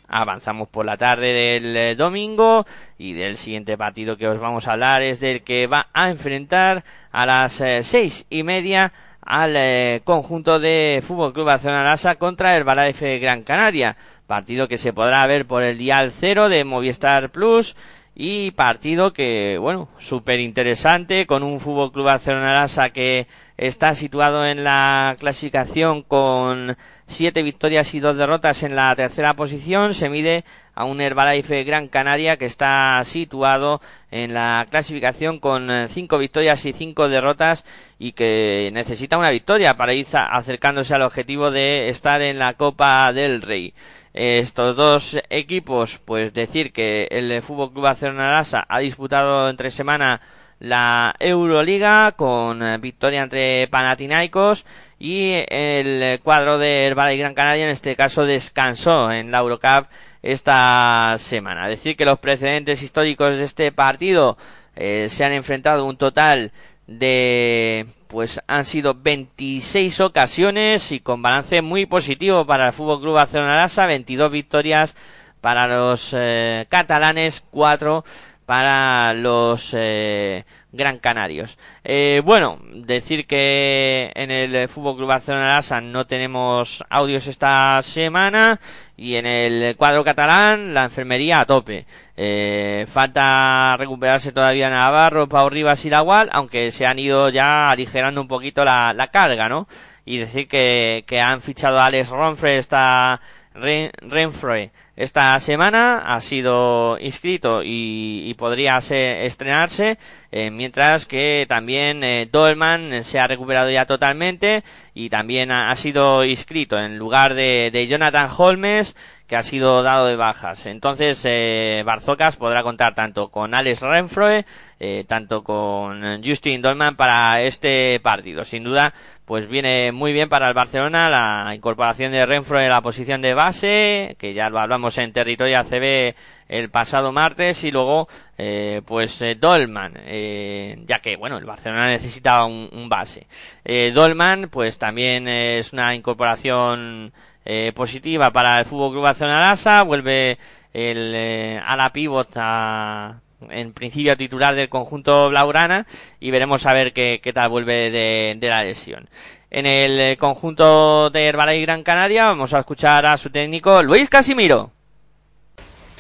Avanzamos por la tarde del eh, domingo y del siguiente partido que os vamos a hablar es del que va a enfrentar a las eh, seis y media al eh, conjunto de Fútbol Club Barcelona Lasa contra el Balaife Gran Canaria. Partido que se podrá ver por el dial cero de Movistar Plus y partido que, bueno, súper interesante con un Fútbol Club Barcelona Lasa que está situado en la clasificación con siete victorias y dos derrotas en la tercera posición. Se mide a un Herbalife Gran Canaria que está situado en la clasificación con eh, cinco victorias y cinco derrotas y que necesita una victoria para ir acercándose al objetivo de estar en la Copa del Rey. Estos dos equipos, pues decir que el Fútbol Club Barcelona ha disputado entre semana la Euroliga con eh, victoria entre Panathinaikos y el cuadro de Herbalife Gran Canaria en este caso descansó en la Eurocup esta semana. Decir que los precedentes históricos de este partido eh, se han enfrentado un total de pues han sido 26 ocasiones y con balance muy positivo para el Fútbol Club Barcelona Lasa, 22 victorias para los eh, catalanes, 4 para los eh, Gran Canarios. Eh, bueno, decir que en el Fútbol Club Barcelona Lasa no tenemos audios esta semana y en el cuadro catalán la enfermería a tope. Eh, falta recuperarse todavía Navarro, Pau Rivas y Lagual, aunque se han ido ya aligerando un poquito la, la carga, ¿no? Y decir que, que han fichado a Alex Ronfre esta Renfroe esta semana ha sido inscrito y, y podría ser, estrenarse, eh, mientras que también eh, Dolman se ha recuperado ya totalmente y también ha, sido inscrito en lugar de, de, Jonathan Holmes, que ha sido dado de bajas. Entonces, eh, Barzocas podrá contar tanto con Alex Renfroe, eh, tanto con Justin Dolman para este partido. Sin duda, pues viene muy bien para el Barcelona la incorporación de Renfro en la posición de base, que ya lo hablamos en territorio ACB el pasado martes, y luego eh, pues eh, Dolman, eh, ya que bueno, el Barcelona necesitaba un, un base. Eh, Dolman, pues también es una incorporación eh, positiva para el Fútbol Club Barcelona Lasa, vuelve el eh, a la pivot a en principio titular del conjunto Blaugrana y veremos a ver qué, qué tal vuelve de, de, la lesión. En el conjunto de Herbalife Gran Canaria vamos a escuchar a su técnico Luis Casimiro.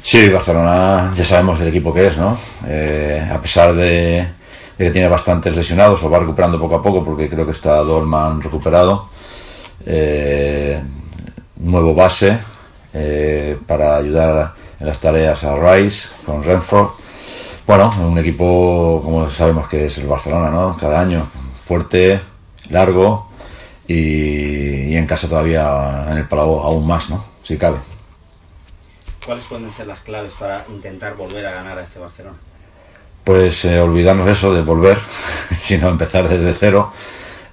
Sí, Barcelona ya sabemos del equipo que es, ¿no? Eh, a pesar de, que tiene bastantes lesionados, o va recuperando poco a poco porque creo que está Dolman recuperado. Eh, nuevo base eh, para ayudar en las tareas a Rice con Renford bueno, un equipo, como sabemos que es el Barcelona, ¿no? Cada año, fuerte, largo, y, y en casa todavía en el Palau aún más, ¿no? Si cabe. ¿Cuáles pueden ser las claves para intentar volver a ganar a este Barcelona? Pues eh, olvidarnos eso de volver, sino empezar desde cero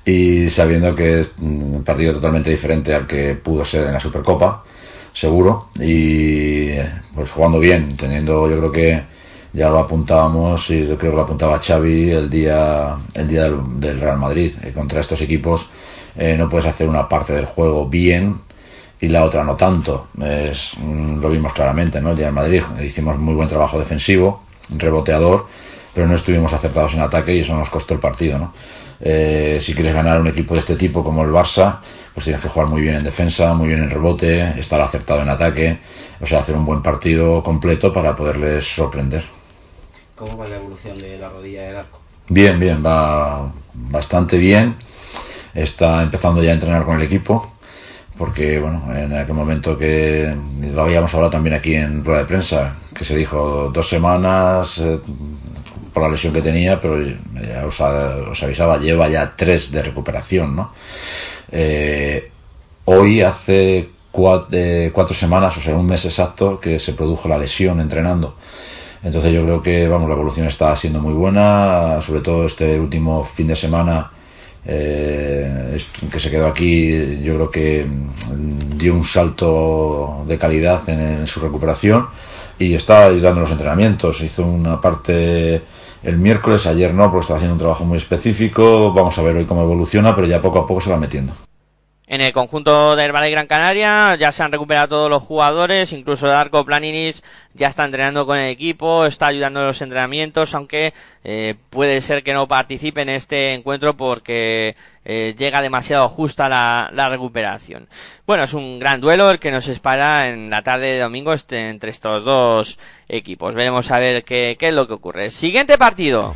y sabiendo que es un partido totalmente diferente al que pudo ser en la Supercopa, seguro, y pues jugando bien, teniendo yo creo que ya lo apuntábamos y creo que lo apuntaba Xavi el día el día del, del Real Madrid Eh, contra estos equipos eh, no puedes hacer una parte del juego bien y la otra no tanto es, mm, lo vimos claramente ¿no? el día del Madrid hicimos muy buen trabajo defensivo reboteador pero no estuvimos acertados en ataque y eso nos costó el partido ¿no? Eh, si quieres ganar un equipo de este tipo como el Barça pues tienes que jugar muy bien en defensa muy bien en rebote estar acertado en ataque o sea hacer un buen partido completo para poderles sorprender ¿Cómo va la evolución de la rodilla del arco? Bien, bien, va bastante bien. Está empezando ya a entrenar con el equipo, porque bueno, en aquel momento que lo habíamos hablado también aquí en rueda de prensa, que se dijo dos semanas eh, por la lesión que tenía, pero ya os, os avisaba, lleva ya tres de recuperación, ¿no? Eh, hoy hace cuatro, cuatro semanas, o sea, un mes exacto, que se produjo la lesión entrenando. Entonces yo creo que vamos la evolución está siendo muy buena, sobre todo este último fin de semana eh, que se quedó aquí, yo creo que mm, dio un salto de calidad en, su recuperación y está ayudando los entrenamientos. Hizo una parte el miércoles, ayer no, porque estaba haciendo un trabajo muy específico. Vamos a ver hoy cómo evoluciona, pero ya poco a poco se va metiendo. En el conjunto del Valle Gran Canaria ya se han recuperado todos los jugadores, incluso Darko Planinis ya está entrenando con el equipo, está ayudando en los entrenamientos, aunque eh, puede ser que no participe en este encuentro porque eh, llega demasiado justa la, recuperación. Bueno, es un gran duelo el que nos espera en la tarde de domingo este- entre estos dos equipos. Veremos a ver qué es lo que ocurre. Siguiente partido.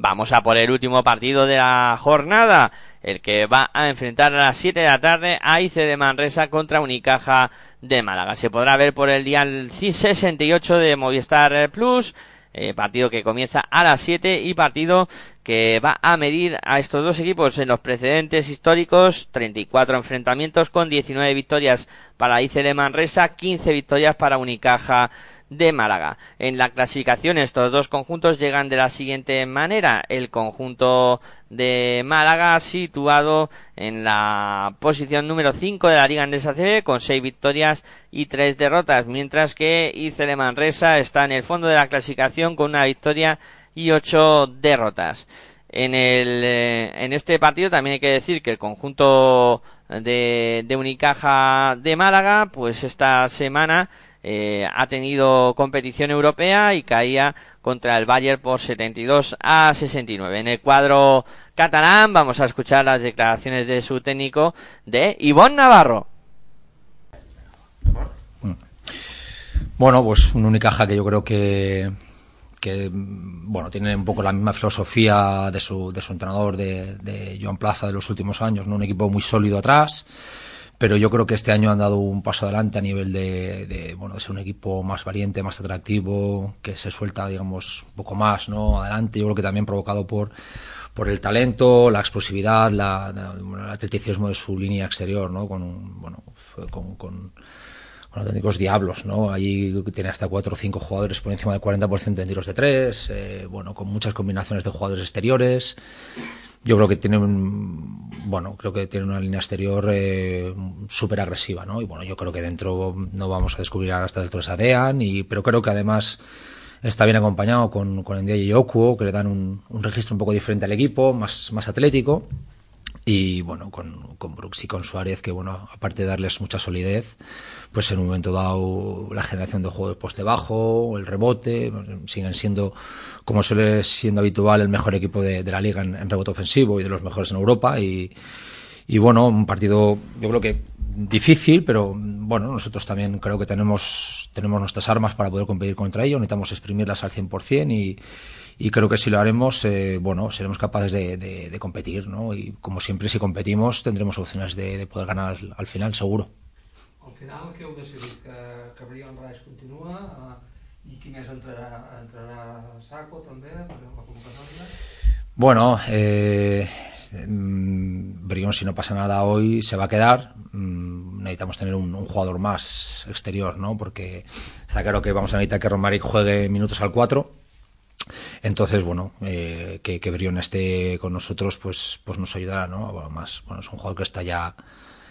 Vamos a por el último partido de la jornada, el que va a enfrentar a las 7 de la tarde a ICE de Manresa contra Unicaja de Málaga. Se podrá ver por el día 68 de Movistar Plus, eh, partido que comienza a las 7 y partido que va a medir a estos dos equipos en los precedentes históricos, 34 enfrentamientos con 19 victorias para ICE de Manresa, 15 victorias para Unicaja de Málaga. En la clasificación estos dos conjuntos llegan de la siguiente manera. El conjunto de Málaga situado en la posición número 5 de la Liga Andesa CB con 6 victorias y 3 derrotas, mientras que de Manresa está en el fondo de la clasificación con una victoria y 8 derrotas. En, el, eh, en este partido también hay que decir que el conjunto de, de Unicaja de Málaga, pues esta semana eh, ha tenido competición europea y caía contra el Bayern por 72 a 69. En el cuadro catalán vamos a escuchar las declaraciones de su técnico de Ivonne Navarro. Bueno, pues un Unicaja que yo creo que, que bueno, tiene un poco la misma filosofía de su, entrenador, de, Joan Plaza de los últimos años. Un equipo muy sólido atrás, pero yo creo que este año han dado un paso adelante a nivel de, de, bueno, de ser un equipo más valiente, más atractivo, que se suelta, digamos, un poco más, ¿no? Adelante, yo creo que también provocado por, por el talento, la explosividad, la, la- el atleticismo de su línea exterior, ¿no? Con, bueno, con, con, con auténticos diablos, ¿no? Allí tiene hasta cuatro o cinco jugadores por encima del 40% en tiros de tres, eh, bueno, con muchas combinaciones de jugadores exteriores. Yo creo que tiene un, bueno, creo que tiene una línea exterior eh, súper agresiva, ¿no? Y bueno, yo creo que dentro no vamos a descubrir ahora hasta dentro a Dean, y, pero creo que además está bien acompañado con, con Ndiaye y Okuo, que le dan un, un registro un poco diferente al equipo, más, más atlético. Y bueno, con, con Brooks y con Suárez, que bueno, aparte de darles mucha solidez, pues en un momento dado la generación de juego de poste bajo, el rebote, siguen siendo, como suele siendo habitual, el mejor equipo de, la liga en, rebote ofensivo y de los mejores en Europa. Y, y bueno, un partido, yo creo que difícil, pero bueno, nosotros también creo que tenemos, tenemos nuestras armas para poder competir contra ellos, necesitamos exprimirlas al 100% y, y creo que si lo haremos, eh, bueno, seremos capaces de, de, de competir, ¿no? Y como siempre, si competimos, tendremos opciones de, de poder ganar al, al final, seguro. Al final, què heu decidit? Que, que Brian Rice continua? Uh, I qui més entrarà? Entrarà Saco també, per la convocatòria? Bueno, eh, mm, Brión, si no pasa nada hoy, se va a quedar. Mm, necesitamos tener un, un jugador más exterior, ¿no? Porque está claro que vamos a necesitar que Romaric juegue minutos al 4. Entonces, bueno, eh, que, que Brión esté con nosotros, pues, pues nos ayudará, ¿no? Bueno, más, bueno, es un jugador que está ya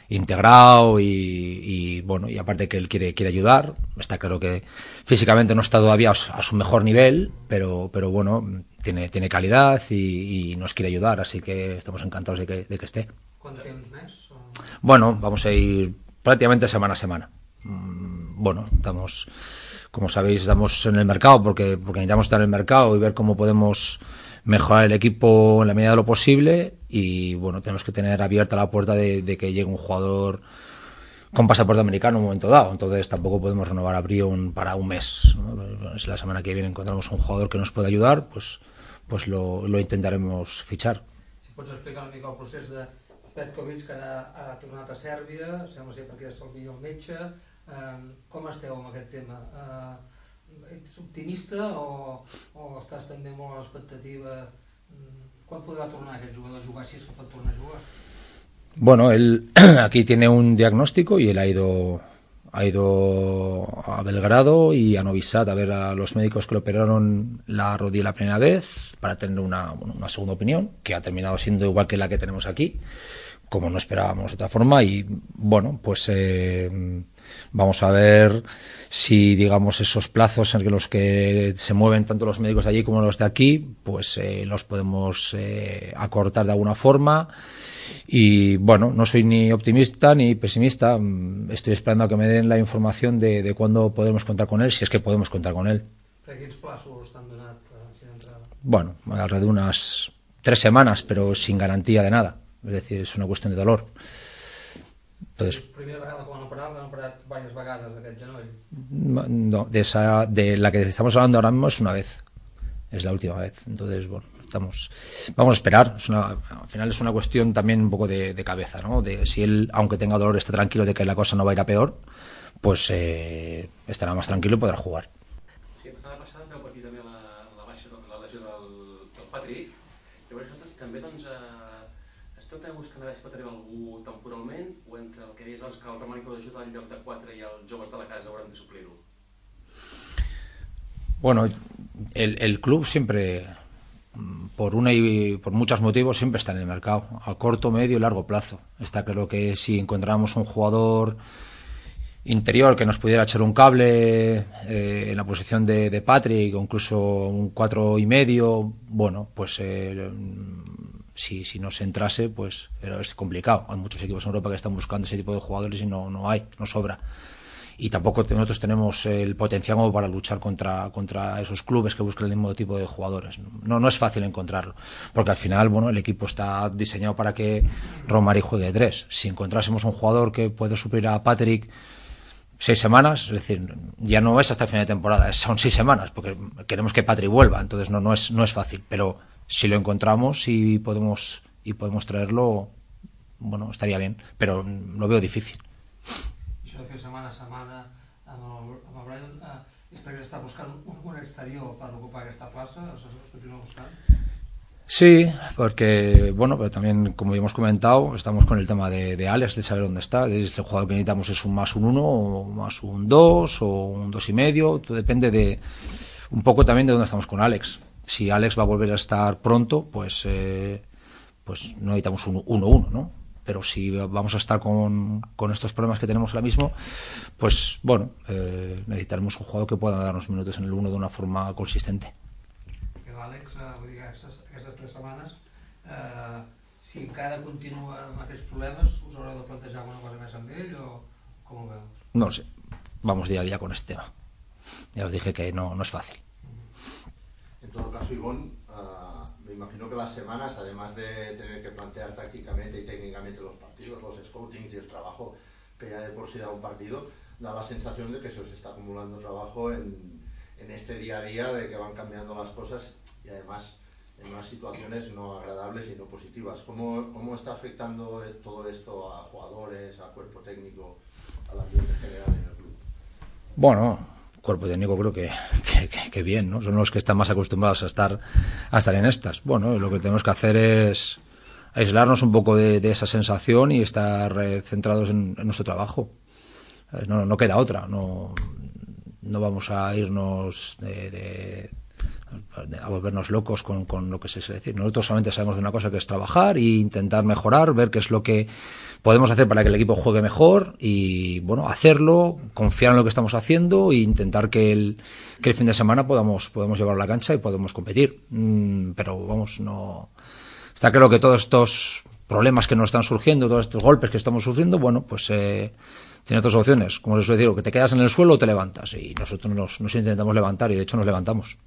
integrado y, y, bueno, y aparte que él quiere, quiere ayudar. Está claro que físicamente no está todavía a su- mejor nivel, pero, pero bueno, tiene, tiene calidad y, y nos quiere ayudar, así que estamos encantados de que, de que esté. Quant temps més? O... Bueno, vamos a ir prácticamente semana a semana. Mm, Bueno, estamos, como sabéis, estamos en el mercado porque, porque necesitamos estar en el mercado y ver cómo podemos mejorar el equipo en la medida de lo posible y bueno, tenemos que tener abierta la puerta de, de que llegue un jugador con pasaporte americano en un momento dado. Entonces tampoco podemos renovar a Brion para un mes. ¿no? Si la semana que viene encontramos un jugador que nos pueda ayudar, pues, pues lo, lo intentaremos fichar. Si pots explicar una mica el procés de Petkovic, que ara ha tornat a Sèrbia, sembla ser el millor metge. Eh, com esteu amb aquest tema? Eh, ets optimista o, o estàs també molt a l'expectativa? Mm, Quan podrà tornar aquest jugador a jugar, si és que pot tornar a jugar? Bueno, él aquí tiene un diagnóstico y él ha ido ha ido a Belgrado y a Novi Sad a ver a los médicos que le operaron la rodilla la primera vez para tener una, una segunda opinión, que ha terminado siendo igual que la que tenemos aquí, como no esperábamos de otra forma. Y bueno, pues eh, vamos a ver si, digamos, esos plazos en los que se mueven tanto los médicos de allí como los de aquí, pues eh, los podemos eh, acortar de alguna forma. Y bueno, no soy ni optimista ni pesimista. Mm, Estoy esperando a que me den la información de, de cuándo podemos contar con él, si es que podemos contar con él. Bueno, alrededor de unas tres semanas, pero sin garantía de nada. Es decir, es una cuestión de dolor. Entonces, Primera vegada que van operar, l'han operat diverses vegades aquest genoll. no, de, esa, de la que estamos hablando ahora mismo es una vez. Es la última vez. Entonces, bueno, estamos. Vamos a esperar. Es una, al final es una cuestión también un poco de, de cabeza, ¿no? De si él, aunque tenga dolor, está tranquilo de que la cosa no va a ir a peor, pues eh, estará más tranquilo y podrà jugar. Sí, la setmana passada vau patir també la, la baixa, de- la lesió del, del Patrick. Llavors, això també, doncs, eh, esteu també buscant a veure si pot arribar algú temporalment o entre el que deies abans que el Romànic ho ajuda al lloc de 4 i els joves de la casa haurem de suplir-ho? Bueno, el, el club siempre, por una y por muchos motivos, siempre está en el mercado, a corto, medio y largo plazo. Está claro que si encontramos un jugador interior que nos pudiera echar un cable eh, en la posición de, de Patrick incluso un cuatro y medio, bueno, pues eh, si, si no se entrase, pues pero es complicado. Hay muchos equipos en Europa que están buscando ese tipo de jugadores y no, no hay, no sobra. Y tampoco nosotros tenemos el potencial para luchar contra, contra esos clubes que buscan el mismo tipo de jugadores. No, no es fácil encontrarlo, porque al final, bueno, el equipo está diseñado para que Romari juegue tres. Si encontrásemos un jugador que puede suplir a Patrick seis semanas, es decir, ya no es hasta el final de temporada, son seis semanas, porque queremos que Patrick vuelva, entonces no, no es, no es fácil, pero si lo encontramos y podemos, y podemos traerlo, bueno, estaría bien, pero lo veo difícil. Setmana a setmana amb el, amb el Brian, eh, està buscant un, un exterior per ocupar aquesta plaça, continua buscant. Sí, porque, bueno, pero también, como ya hemos comentado, estamos con el tema de, Alex, de saber dónde está. Es el jugador que necesitamos es un más un uno, o más un dos, o un dos y medio. Todo depende de un poco también de dónde estamos con Alex. Si Alex va a volver a estar pronto, pues, eh, pues no necesitamos un 1-1, ¿no? Pero si vamos a estar con, con estos problemas que tenemos ahora mismo, pues bueno, eh, necesitaremos un jugador que pueda darnos minutos en el 1 de una forma consistente. Que l'Àlex, eh, vull dir, aquestes, aquestes tres setmanes, eh, si encara continua amb aquests problemes, us haureu de plantejar alguna cosa més amb ell o com ho veus? No sé. Vamos día a día con este tema. Ya os dije que no, no es fácil. En todo caso, Ivonne, imagino que las semanas, además de tener que plantear tácticamente y técnicamente los partidos, los scoutings y el trabajo que ya de por sí da un partido, da la sensación de que se os está acumulando trabajo en, en este día a día, de que van cambiando las cosas y además en unas situaciones no agradables y no positivas. ¿Cómo, cómo está afectando todo esto a jugadores, a cuerpo técnico, al ambiente general en el club? Bueno, cuerpo técnico creo que, que, bien, ¿no? Son los que están más acostumbrados a estar, a estar en estas. Bueno, lo que tenemos que hacer es aislarnos un poco de, esa sensación y estar eh, centrados en, en nuestro trabajo. No, no queda otra, no, no vamos a irnos de, de- a volvernos locos con, con lo que se decir. Nosotros solamente sabemos de una cosa que es trabajar e intentar mejorar, ver qué es lo que podemos hacer para que el equipo juegue mejor y bueno, hacerlo, confiar en lo que estamos haciendo e intentar que el, que el fin de semana podamos, podamos llevar a la cancha y podamos competir. Mm, pero vamos, no. Está claro que todos estos problemas que nos están surgiendo, todos estos golpes que estamos sufriendo, bueno, pues eh, tiene dos opciones. Como les suele decir, o que te quedas en el suelo o te levantas. Y nosotros nos, nos intentamos levantar y de hecho nos levantamos.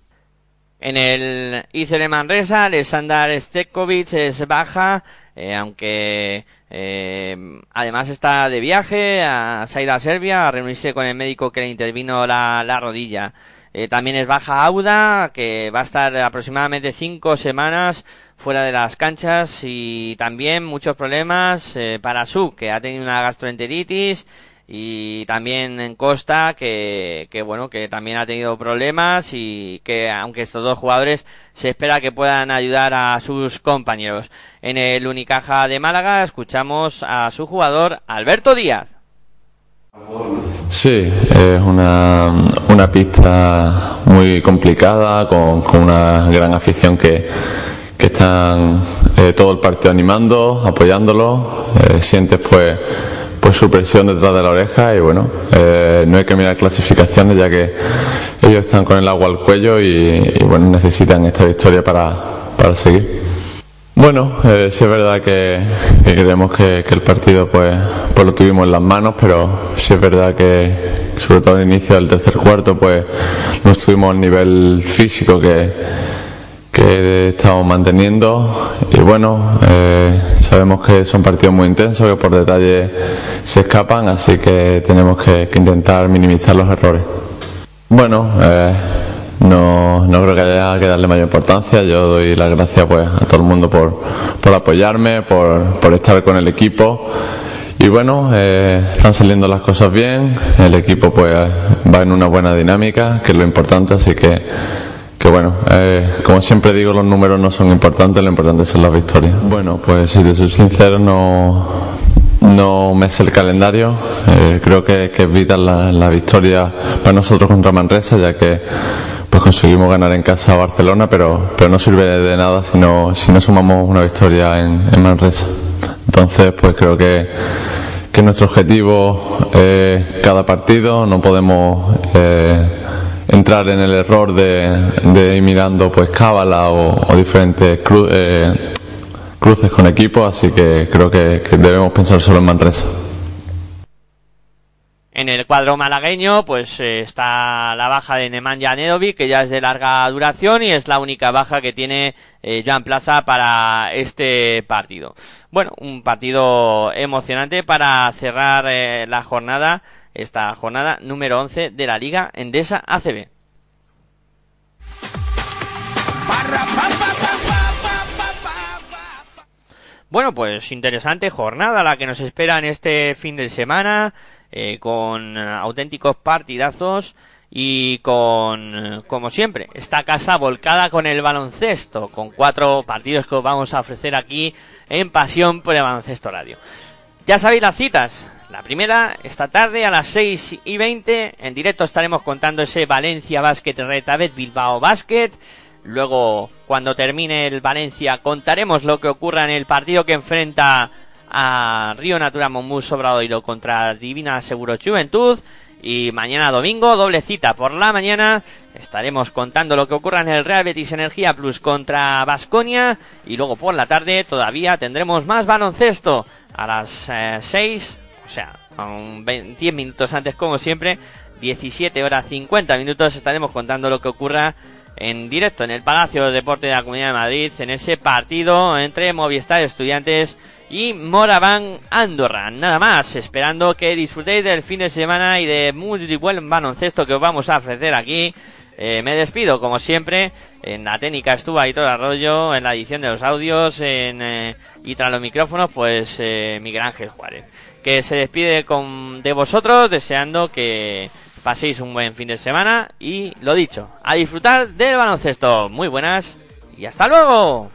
En el de Manresa, Alexander Stekovic es baja, eh, aunque eh, además está de viaje a Saida a Serbia a reunirse con el médico que le intervino la, la rodilla. Eh, también es baja Auda, que va a estar aproximadamente cinco semanas fuera de las canchas y también muchos problemas eh, para Su, que ha tenido una gastroenteritis y también en Costa que, que bueno que también ha tenido problemas y que aunque estos dos jugadores se espera que puedan ayudar a sus compañeros en el Unicaja de Málaga escuchamos a su jugador Alberto Díaz Sí, es una, una pista muy complicada, con, con una gran afición que, que están eh, todo el partido animando, apoyándolo. Eh, sientes pues, pues su presión detrás de la oreja y bueno, eh, no hay que mirar clasificaciones ya que ellos están con el agua al cuello y, bueno, necesitan esta victoria para, para seguir. Bueno, eh, sí es verdad que, que creemos que, que el partido pues, pues lo tuvimos en las manos, pero sí es verdad que sobre todo al inicio del tercer cuarto pues no estuvimos al nivel físico que, que estamos manteniendo y bueno, eh, sabemos que son partidos muy intensos que por detalle se escapan, así que tenemos que, que intentar minimizar los errores. Bueno, eh, no, no creo que haya que darle mayor importancia. Yo doy las gracias pues a todo el mundo por, por apoyarme, por, por estar con el equipo. Y bueno, eh, están saliendo las cosas bien. El equipo pues va en una buena dinámica, que es lo importante. Así que, que bueno, eh, como siempre digo, los números no son importantes, lo importante son las victorias. Bueno, pues si te soy sincero, no, no me sé el calendario. Eh, creo que, que es vital la, la victoria para nosotros contra Manresa, ya que pues conseguimos ganar en casa a Barcelona, pero, pero no sirve de nada si no, si no sumamos una victoria en, en Manresa. Entonces, pues creo que, que nuestro objetivo es cada partido, no podemos eh, entrar en el error de, de ir mirando pues cábala o, diferentes cru- eh, cruces con equipos, así que creo que, que debemos pensar solo en Manresa. En el cuadro malagueño, pues eh, está la baja de Nemanja Nedovic, que ya es de larga duración y es la única baja que tiene eh, Joan Plaza para este partido. Bueno, un partido emocionante para cerrar eh, la jornada, esta jornada número 11 de la Liga Endesa ACB. Bueno, pues interesante jornada la que nos espera en este fin de semana, eh, con auténticos partidazos y con, como siempre, esta casa volcada con el baloncesto, con cuatro partidos que os vamos a ofrecer aquí en Pasión por el Baloncesto Radio. Ya sabéis las citas. La primera, esta tarde a las 6 y 20, en directo estaremos contando ese Valencia Basket Retabet Bilbao Basket. Luego, cuando termine el Valencia, contaremos lo que ocurra en el partido que enfrenta a Río Natura Monmús Sobradoiro contra Divina Seguro Juventud. Y mañana domingo, doble cita por la mañana. Estaremos contando lo que ocurra en el Real Betis Energía Plus contra Basconia. Y luego por la tarde todavía tendremos más baloncesto. A las 6, o sea, un 20 10 minutos antes como siempre. 17 horas 50 minutos estaremos contando lo que ocurra en directo en el Palacio de Deporte de la Comunidad de Madrid en ese partido entre Movistar Estudiantes y Moraván Andorra. Nada más, esperando que disfrutéis del fin de semana y de muy buen baloncesto que os vamos a ofrecer aquí. Eh, me despido, como siempre, en la técnica estuvo el Arroyo, en la edición de los audios, en, eh, y tras los micrófonos, pues eh, Miguel Ángel Juárez, que se despide con, de vosotros deseando que paséis un buen fin de semana y lo dicho, a disfrutar del baloncesto. Muy buenas y hasta luego.